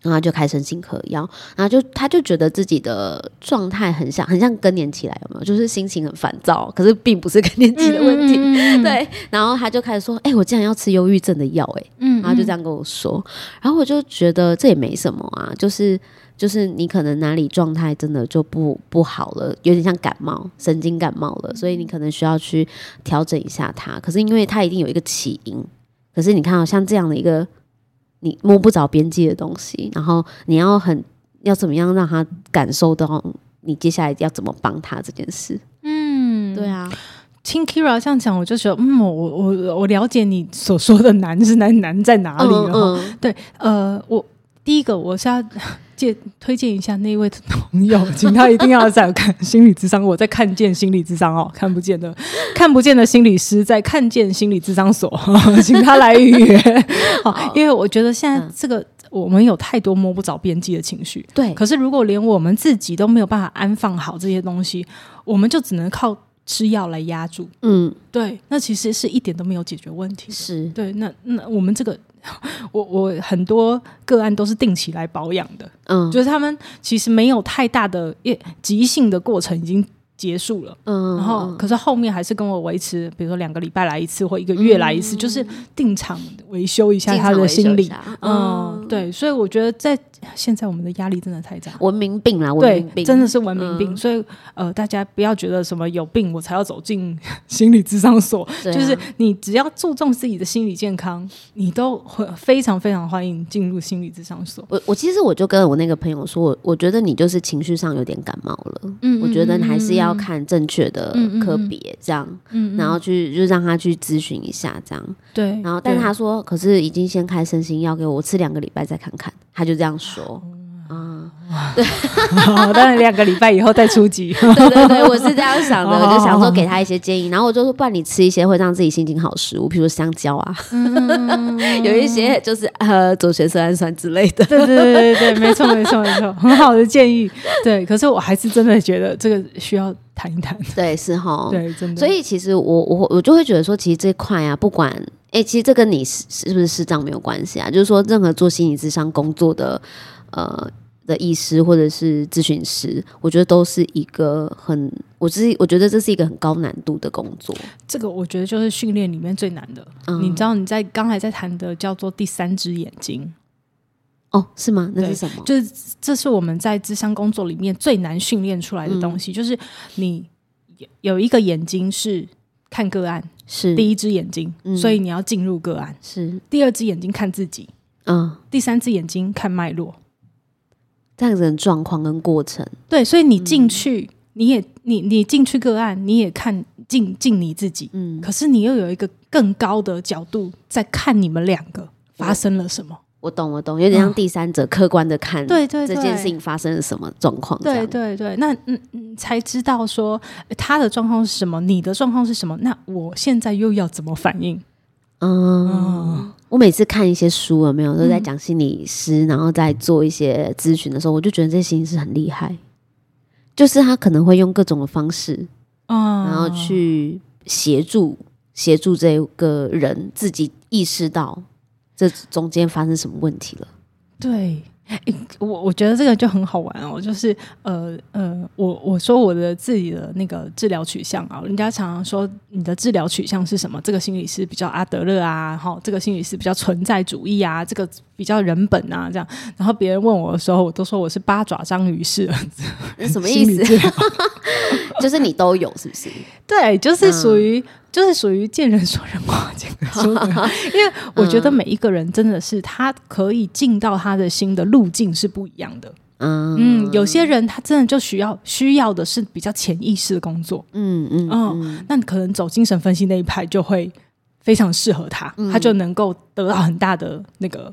然后就开身心科药，然后就他就觉得自己的状态很像很像更年期来，有没有？就是心情很烦躁，可是并不是更年期的问题。嗯嗯嗯嗯 对，然后他就开始说：“哎、欸，我竟然要吃忧郁症的药、欸！”哎，嗯，然后就这样跟我说。然后我就觉得这也没什么啊，就是就是你可能哪里状态真的就不不好了，有点像感冒，神经感冒了，所以你可能需要去调整一下它。可是因为它一定有一个起因，可是你看好像这样的一个。你摸不着边际的东西，然后你要很要怎么样让他感受到你接下来要怎么帮他这件事？嗯，对啊，听 Kyria 这样讲，我就觉得，嗯，我我我了解你所说的难是难难在哪里了。嗯嗯、对，呃，我第一个我是要。介推荐一下那位朋友，请他一定要在看心理智商。我在看见心理智商哦，看不见的看不见的心理师在看见心理智商所，请他来预约。好，因为我觉得现在这个、嗯、我们有太多摸不着边际的情绪。对，可是如果连我们自己都没有办法安放好这些东西，我们就只能靠吃药来压住。嗯，对，那其实是一点都没有解决问题。是对，那那我们这个。我我很多个案都是定期来保养的，嗯，就是他们其实没有太大的急性的过程已经结束了，嗯，然后可是后面还是跟我维持，比如说两个礼拜来一次或一个月来一次，嗯、就是定场维修一下他的心理，嗯，嗯，对，所以我觉得在。现在我们的压力真的太大，文明病啦，文明病。真的是文明病，嗯、所以呃，大家不要觉得什么有病我才要走进心理咨商所，啊、就是你只要注重自己的心理健康，你都会非常非常欢迎进入心理咨商所。我我其实我就跟我那个朋友说，我我觉得你就是情绪上有点感冒了，嗯，我觉得你还是要看正确的科别，这样，嗯，然后去就让他去咨询一下，这样，对，然后但他说，可是已经先开身心药给我，我吃两个礼拜再看看，他就这样说。对，当然两个礼拜以后再出击。对对对，我是这样想的，我就想说给他一些建议，然后我就说，不然你吃一些会让自己心情好食物，比如说香蕉啊，有一些就是呃左旋色氨酸之类的。对对对对对，没错没错没错，很好的建议。对，可是我还是真的觉得这个需要谈一谈。对，是哈，对，真的。所以其实我我我就会觉得说，其实这块啊，不管。哎、欸，其实这跟你是是不是视障没有关系啊？就是说，任何做心理智商工作的呃的医师或者是咨询师，我觉得都是一个很，我是我觉得这是一个很高难度的工作。这个我觉得就是训练里面最难的。嗯、你知道你在刚才在谈的叫做第三只眼睛哦，是吗？那是什么？就是这是我们在咨商工作里面最难训练出来的东西，嗯、就是你有一个眼睛是。看个案是第一只眼睛，嗯、所以你要进入个案是第二只眼睛看自己，嗯，第三只眼睛看脉络，这样子的状况跟过程。对，所以你进去，嗯、你也你你进去个案，你也看进进你自己，嗯，可是你又有一个更高的角度在看你们两个发生了什么。我懂，我懂，有点像第三者客观的看，对对，这件事情发生了什么状况？对对对，那嗯嗯，才知道说他的状况是什么，你的状况是什么？那我现在又要怎么反应？嗯，嗯我每次看一些书，有没有都在讲心理师，嗯、然后在做一些咨询的时候，我就觉得这心理师很厉害，就是他可能会用各种的方式，嗯，然后去协助协助这个人自己意识到。这中间发生什么问题了？对，我我觉得这个就很好玩哦，就是呃呃，我我说我的自己的那个治疗取向啊，人家常常说你的治疗取向是什么？这个心理师比较阿德勒啊，哈，这个心理师比较存在主义啊，这个比较人本啊，这样。然后别人问我的时候，我都说我是八爪章鱼式，什么意思？就是你都有，是不是？对，就是属于。嗯就是属于见人说人话，见人说人话。因为我觉得每一个人真的是他可以进到他的心的路径是不一样的。嗯嗯，有些人他真的就需要需要的是比较潜意识的工作。嗯嗯嗯，那可能走精神分析那一派就会非常适合他，他就能够得到很大的那个。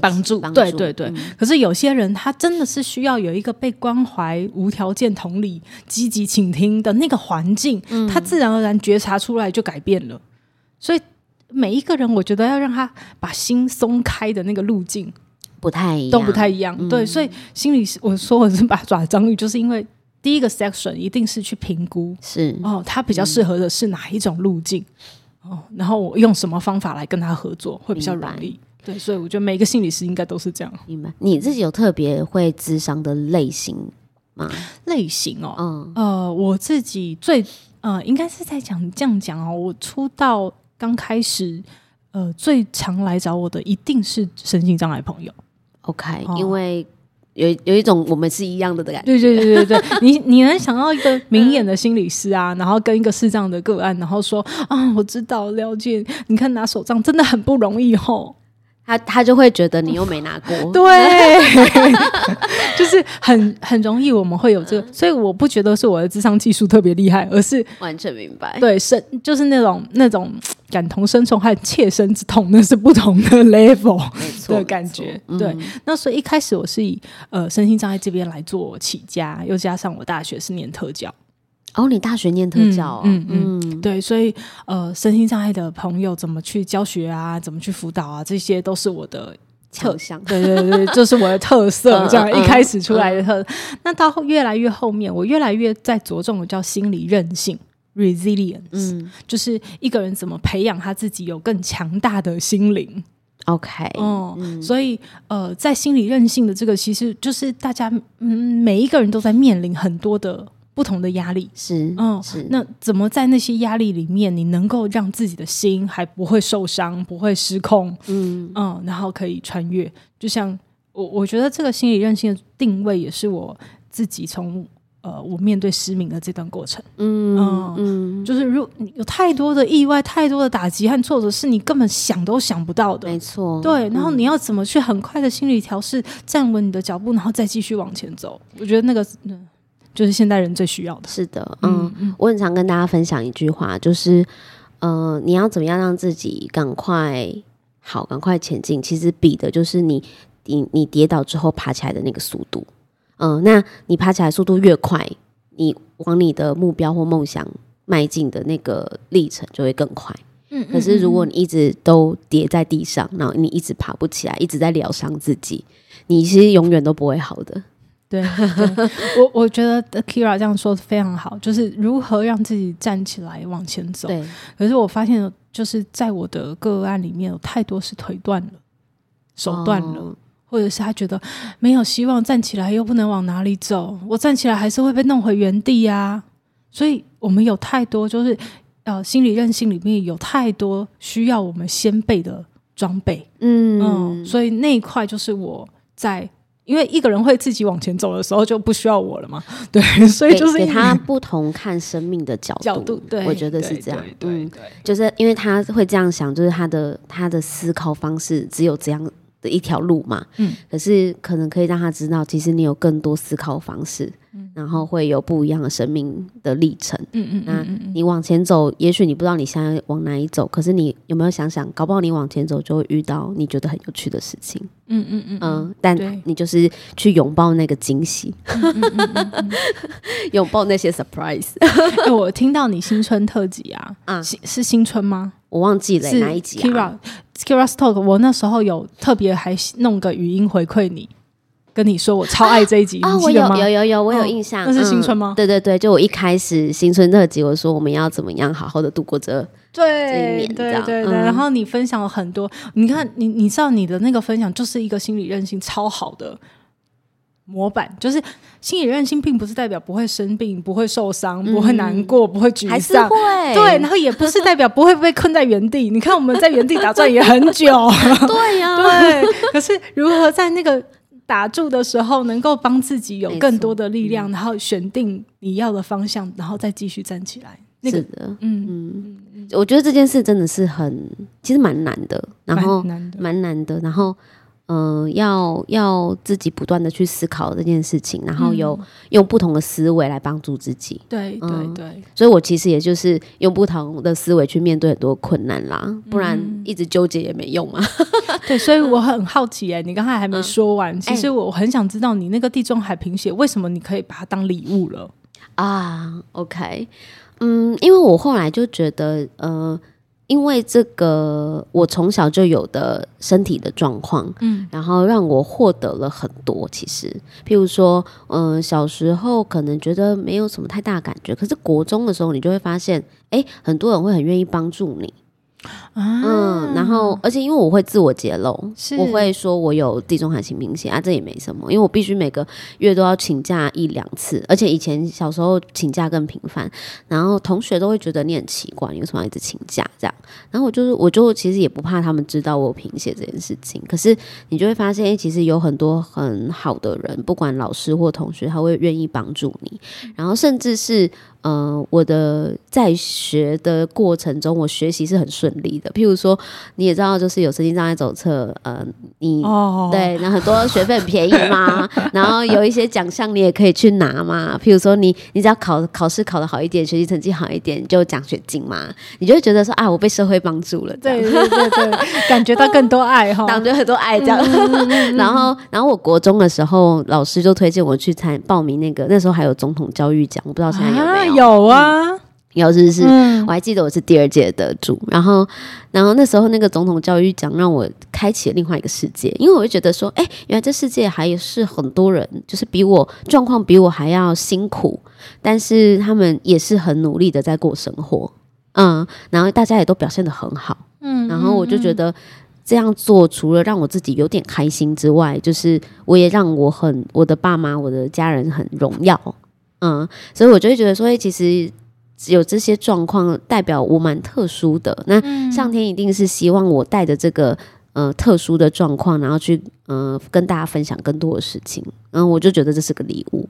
帮助，对对对。嗯、可是有些人，他真的是需要有一个被关怀、无条件同理、积极倾听的那个环境，嗯、他自然而然觉察出来就改变了。所以每一个人，我觉得要让他把心松开的那个路径不太一样，都不太一样。嗯、对，所以心理我说我是八爪章鱼，就是因为第一个 section 一定是去评估，是哦，他比较适合的是哪一种路径、嗯、哦，然后我用什么方法来跟他合作会比较容易。对，所以我觉得每个心理师应该都是这样。明白？你自己有特别会咨商的类型吗？类型哦，嗯呃，我自己最呃，应该是在讲这样讲哦，我出道刚开始，呃，最常来找我的一定是身心障碍朋友。OK，、哦、因为。有有一种我们是一样的的感觉。对对对对对，你你能想到一个 明眼的心理师啊，然后跟一个视障的个案，然后说啊，我知道了解，你看拿手杖真的很不容易吼。他他就会觉得你又没拿过，对，就是很很容易我们会有这个，所以我不觉得是我的智商技术特别厉害，而是完全明白，对，是就是那种那种感同身受和切身之痛，那是不同的 level 的感觉。对，那所以一开始我是以呃身心障碍这边来做起家，又加上我大学是念特教。哦，你大学念特教。哦，嗯嗯，嗯对，所以呃，身心障碍的朋友怎么去教学啊，怎么去辅导啊，这些都是我的特项，对对对，这是我的特色，这样一开始出来的特。嗯嗯、那到越来越后面，我越来越在着重的叫心理韧性 （resilience），嗯，就是一个人怎么培养他自己有更强大的心灵。OK，哦，嗯、所以呃，在心理韧性的这个，其实就是大家嗯，每一个人都在面临很多的。不同的压力是，嗯，是。那怎么在那些压力里面，你能够让自己的心还不会受伤，不会失控，嗯嗯，然后可以穿越？就像我，我觉得这个心理韧性的定位，也是我自己从呃，我面对失明的这段过程，嗯嗯，嗯就是如有太多的意外，太多的打击和挫折，是你根本想都想不到的，没错。对，然后你要怎么去很快的心理调试，站稳你的脚步，然后再继续往前走？我觉得那个，嗯。就是现代人最需要的。是的，嗯，嗯，我很常跟大家分享一句话，就是，呃，你要怎么样让自己赶快好，赶快前进？其实比的就是你，你，你跌倒之后爬起来的那个速度。嗯、呃，那你爬起来速度越快，你往你的目标或梦想迈进的那个历程就会更快。嗯，可是如果你一直都跌在地上，然后你一直爬不起来，一直在疗伤自己，你其实永远都不会好的。对，对我我觉得 Keira 这样说的非常好，就是如何让自己站起来往前走。对，可是我发现，就是在我的个案里面，有太多是腿断了、手断了，哦、或者是他觉得没有希望站起来，又不能往哪里走，我站起来还是会被弄回原地呀、啊。所以我们有太多，就是呃，心理韧性里面有太多需要我们先备的装备。嗯嗯，所以那一块就是我在。因为一个人会自己往前走的时候，就不需要我了嘛。对，所以就是给他不同看生命的角度。角度，对，我觉得是这样。对，就是因为他会这样想，就是他的他的思考方式只有这样的一条路嘛。嗯。可是可能可以让他知道，其实你有更多思考方式。嗯然后会有不一样的生命的历程。嗯嗯，那你往前走，也许你不知道你现在往哪里走，可是你有没有想想，搞不好你往前走就会遇到你觉得很有趣的事情。嗯嗯嗯嗯，但你就是去拥抱那个惊喜，拥抱那些 surprise。我听到你新春特辑啊，啊，是新春吗？我忘记了哪一集。Keira's Talk，我那时候有特别还弄个语音回馈你。跟你说，我超爱这一集啊！我有有有有，我有印象。那是新春吗？对对对，就我一开始新春特辑，我说我们要怎么样好好的度过这对一年，对对对。然后你分享了很多，你看你你知道你的那个分享就是一个心理韧性超好的模板，就是心理韧性并不是代表不会生病、不会受伤、不会难过、不会沮丧，对，然后也不是代表不会被困在原地。你看我们在原地打转也很久，对呀，对。可是如何在那个打住的时候，能够帮自己有更多的力量，然后选定你要的方向，然后再继续站起来。那个、是的，嗯嗯，我觉得这件事真的是很，其实蛮难的，然后蛮难的，蛮难的，然后。嗯、呃，要要自己不断的去思考这件事情，然后有、嗯、用不同的思维来帮助自己。对对对，所以我其实也就是用不同的思维去面对很多困难啦，不然一直纠结也没用嘛。嗯、对，所以我很好奇哎、欸，你刚才还没说完，嗯、其实我很想知道你那个地中海贫血为什么你可以把它当礼物了啊？OK，嗯，因为我后来就觉得呃。因为这个，我从小就有的身体的状况，嗯，然后让我获得了很多。其实，譬如说，嗯、呃，小时候可能觉得没有什么太大感觉，可是国中的时候，你就会发现，哎，很多人会很愿意帮助你，啊，嗯，然后而且因为我会自我揭露，我会说我有地中海型贫血啊，这也没什么，因为我必须每个月都要请假一两次，而且以前小时候请假更频繁，然后同学都会觉得你很奇怪，你为什么要一直请假这样？然后我就是我就其实也不怕他们知道我有贫血这件事情，可是你就会发现，其实有很多很好的人，不管老师或同学，他会愿意帮助你，然后甚至是。呃，我的在学的过程中，我学习是很顺利的。譬如说，你也知道，就是有身心障碍手册，呃，你、oh. 对，那很多学费很便宜嘛，然后有一些奖项你也可以去拿嘛。譬如说你，你你只要考考试考得好一点，学习成绩好一点，就奖学金嘛，你就会觉得说啊，我被社会帮助了，对对对对，感觉到更多爱哈，感觉很多爱这样。然后，然后我国中的时候，老师就推荐我去参报名那个，那时候还有总统教育奖，我不知道现在有没有。有啊，嗯、有是不是？嗯、我还记得我是第二届得主，然后，然后那时候那个总统教育奖让我开启了另外一个世界，因为我就觉得说，哎、欸，原来这世界还是很多人，就是比我状况比我还要辛苦，但是他们也是很努力的在过生活，嗯，然后大家也都表现的很好，嗯，然后我就觉得这样做除了让我自己有点开心之外，就是我也让我很我的爸妈、我的家人很荣耀。嗯，所以我就会觉得说，哎，其实有这些状况，代表我蛮特殊的。那上天一定是希望我带着这个呃特殊的状况，然后去呃跟大家分享更多的事情。嗯，我就觉得这是个礼物。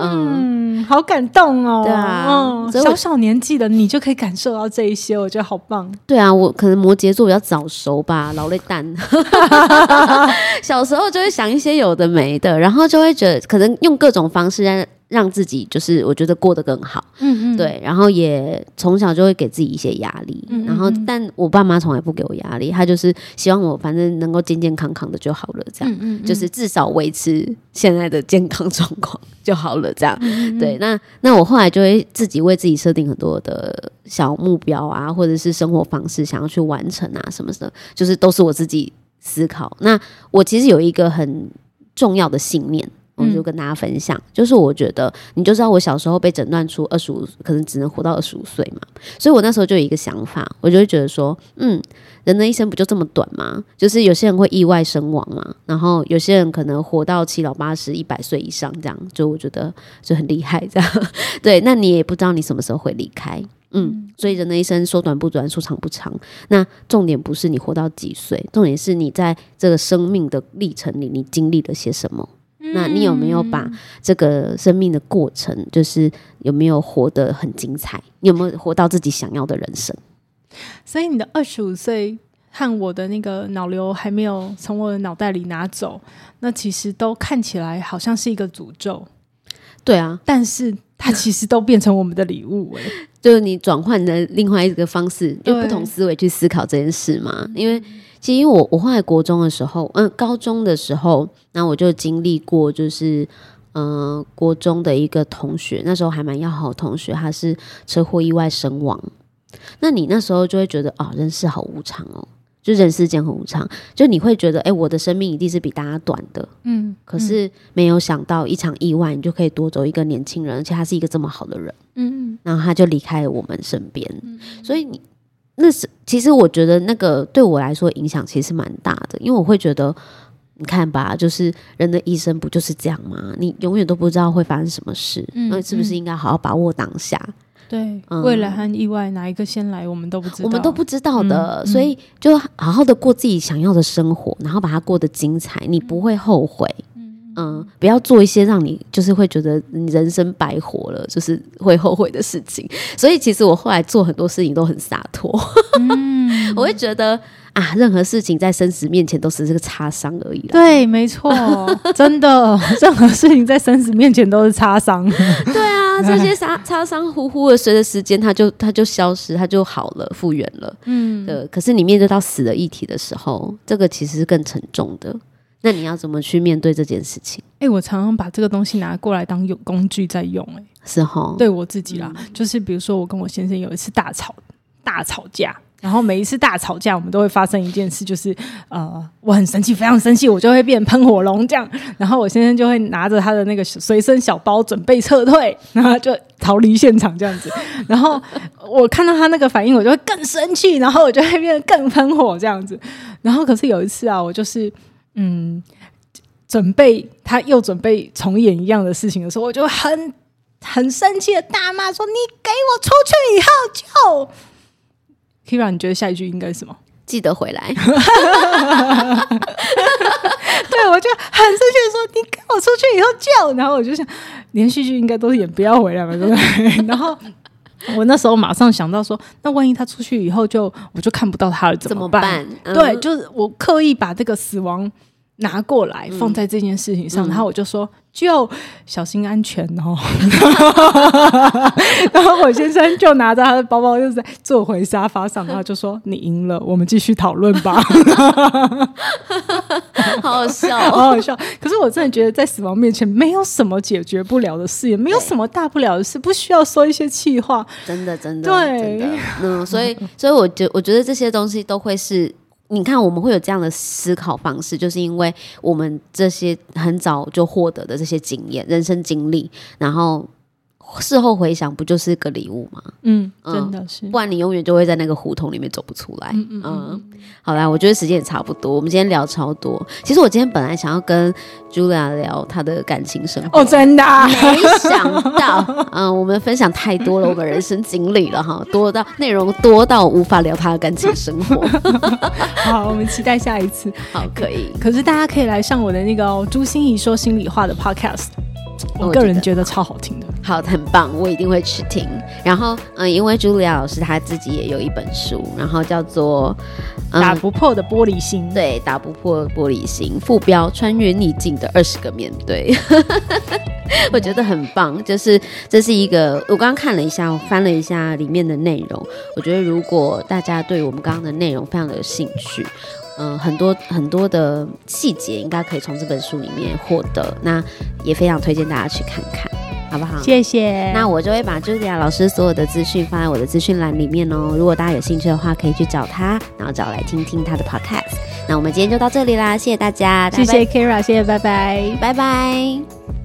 嗯，嗯，好感动哦。对啊，嗯，小小年纪的你就可以感受到这一些，我觉得好棒。对啊，我可能摩羯座比较早熟吧，劳累蛋。小时候就会想一些有的没的，然后就会觉得可能用各种方式让。让自己就是我觉得过得更好，嗯嗯，对，然后也从小就会给自己一些压力，嗯嗯，然后但我爸妈从来不给我压力，他就是希望我反正能够健健康康的就好了，这样，嗯嗯嗯，就是至少维持现在的健康状况就好了，这样，对，那那我后来就会自己为自己设定很多的小目标啊，或者是生活方式想要去完成啊什么的，就是都是我自己思考。那我其实有一个很重要的信念。我就跟大家分享，嗯、就是我觉得你就知道我小时候被诊断出二十五，可能只能活到二十五岁嘛，所以我那时候就有一个想法，我就会觉得说，嗯，人的一生不就这么短吗？就是有些人会意外身亡嘛，然后有些人可能活到七老八十、一百岁以上这样，就我觉得就很厉害这样。对，那你也不知道你什么时候会离开，嗯，所以人的一生说短不短，说长不长。那重点不是你活到几岁，重点是你在这个生命的历程里，你经历了些什么。那你有没有把这个生命的过程，就是有没有活得很精彩？你有没有活到自己想要的人生？所以你的二十五岁和我的那个脑瘤还没有从我的脑袋里拿走，那其实都看起来好像是一个诅咒。对啊，但是它其实都变成我们的礼物哎，就是你转换的另外一个方式，用不同思维去思考这件事嘛，因为。其实我我后来国中的时候，嗯，高中的时候，那我就经历过，就是嗯、呃，国中的一个同学，那时候还蛮要好的同学，他是车祸意外身亡。那你那时候就会觉得啊、哦，人世好无常哦，就人世间很无常，就你会觉得，哎，我的生命一定是比大家短的，嗯，可是没有想到一场意外，你就可以夺走一个年轻人，而且他是一个这么好的人，嗯，然后他就离开了我们身边，嗯、所以你。那是其实我觉得那个对我来说影响其实蛮大的，因为我会觉得，你看吧，就是人的一生不就是这样吗？你永远都不知道会发生什么事，那、嗯、是不是应该好好把握当下？对，嗯、未来和意外哪一个先来，我们都不知道，我们都不知道的，嗯、所以就好好的过自己想要的生活，然后把它过得精彩，你不会后悔。嗯，不要做一些让你就是会觉得你人生白活了，就是会后悔的事情。所以其实我后来做很多事情都很洒脱。嗯，我会觉得啊，任何事情在生死面前都是这个擦伤而已。对，没错，真的，任何事情在生死面前都是擦伤。对啊，这些擦擦伤呼呼的，随着时间它就它就消失，它就好了，复原了。嗯，对。可是你面对到死的议题的时候，这个其实是更沉重的。那你要怎么去面对这件事情？哎、欸，我常常把这个东西拿过来当有工具在用、欸，哎，是哈，对我自己啦，嗯、就是比如说我跟我先生有一次大吵大吵架，然后每一次大吵架，我们都会发生一件事，就是呃，我很生气，非常生气，我就会变喷火龙这样。然后我先生就会拿着他的那个随身小包准备撤退，然后就逃离现场这样子。然后我看到他那个反应，我就会更生气，然后我就会变得更喷火这样子。然后可是有一次啊，我就是嗯，准备他又准备重演一样的事情的时候，我就很很生气的大骂说：“你给我出去以后就。” Keira，你觉得下一句应该是什么？记得回来。对，我就很生气的说：“你跟我出去以后就……”然后我就想，连续剧应该都是演不要回来嘛，对不对？然后 我那时候马上想到说：“那万一他出去以后就我就看不到他了，怎么办？”怎么办？嗯、对，就是我刻意把这个死亡拿过来放在这件事情上，嗯、然后我就说。就小心安全哦，然后我先生就拿着他的包包，就在坐回沙发上，然后就说：“你赢了，我们继续讨论吧。”好好笑，哦，好好笑。可是我真的觉得，在死亡面前，没有什么解决不了的事，也没有什么大不了的事，不需要说一些气话。真的，真的，对，真的，嗯，所以，所以，我觉我觉得这些东西都会是。你看，我们会有这样的思考方式，就是因为我们这些很早就获得的这些经验、人生经历，然后。事后回想，不就是个礼物吗？嗯，真的是，不然你永远就会在那个胡同里面走不出来。嗯嗯，嗯，嗯，好啦，我觉得时间也差不多，我们今天聊超多。其实我今天本来想要跟 Julia 聊她的感情生活，哦，真的，啊，没想到，嗯，我们分享太多了，我们人生经历了哈，多到内容多到无法聊她的感情生活。好，我们期待下一次。好，可以。可是大家可以来上我的那个朱心怡说心里话的 Podcast。我个人觉得超好听的，好，很棒，我一定会去听。然后，嗯，因为茱莉亚老师她自己也有一本书，然后叫做《打不破的玻璃心》，对，打不破的玻璃心，副标穿越逆境的二十个面对，我觉得很棒。就是这是一个，我刚刚看了一下，我翻了一下里面的内容，我觉得如果大家对我们刚刚的内容非常的有兴趣。嗯、呃，很多很多的细节应该可以从这本书里面获得，那也非常推荐大家去看看，好不好？谢谢。那我就会把 Julia 老师所有的资讯放在我的资讯栏里面哦。如果大家有兴趣的话，可以去找他，然后找来听听他的 podcast。那我们今天就到这里啦，谢谢大家，谢谢 Keira，谢谢，拜拜，拜拜。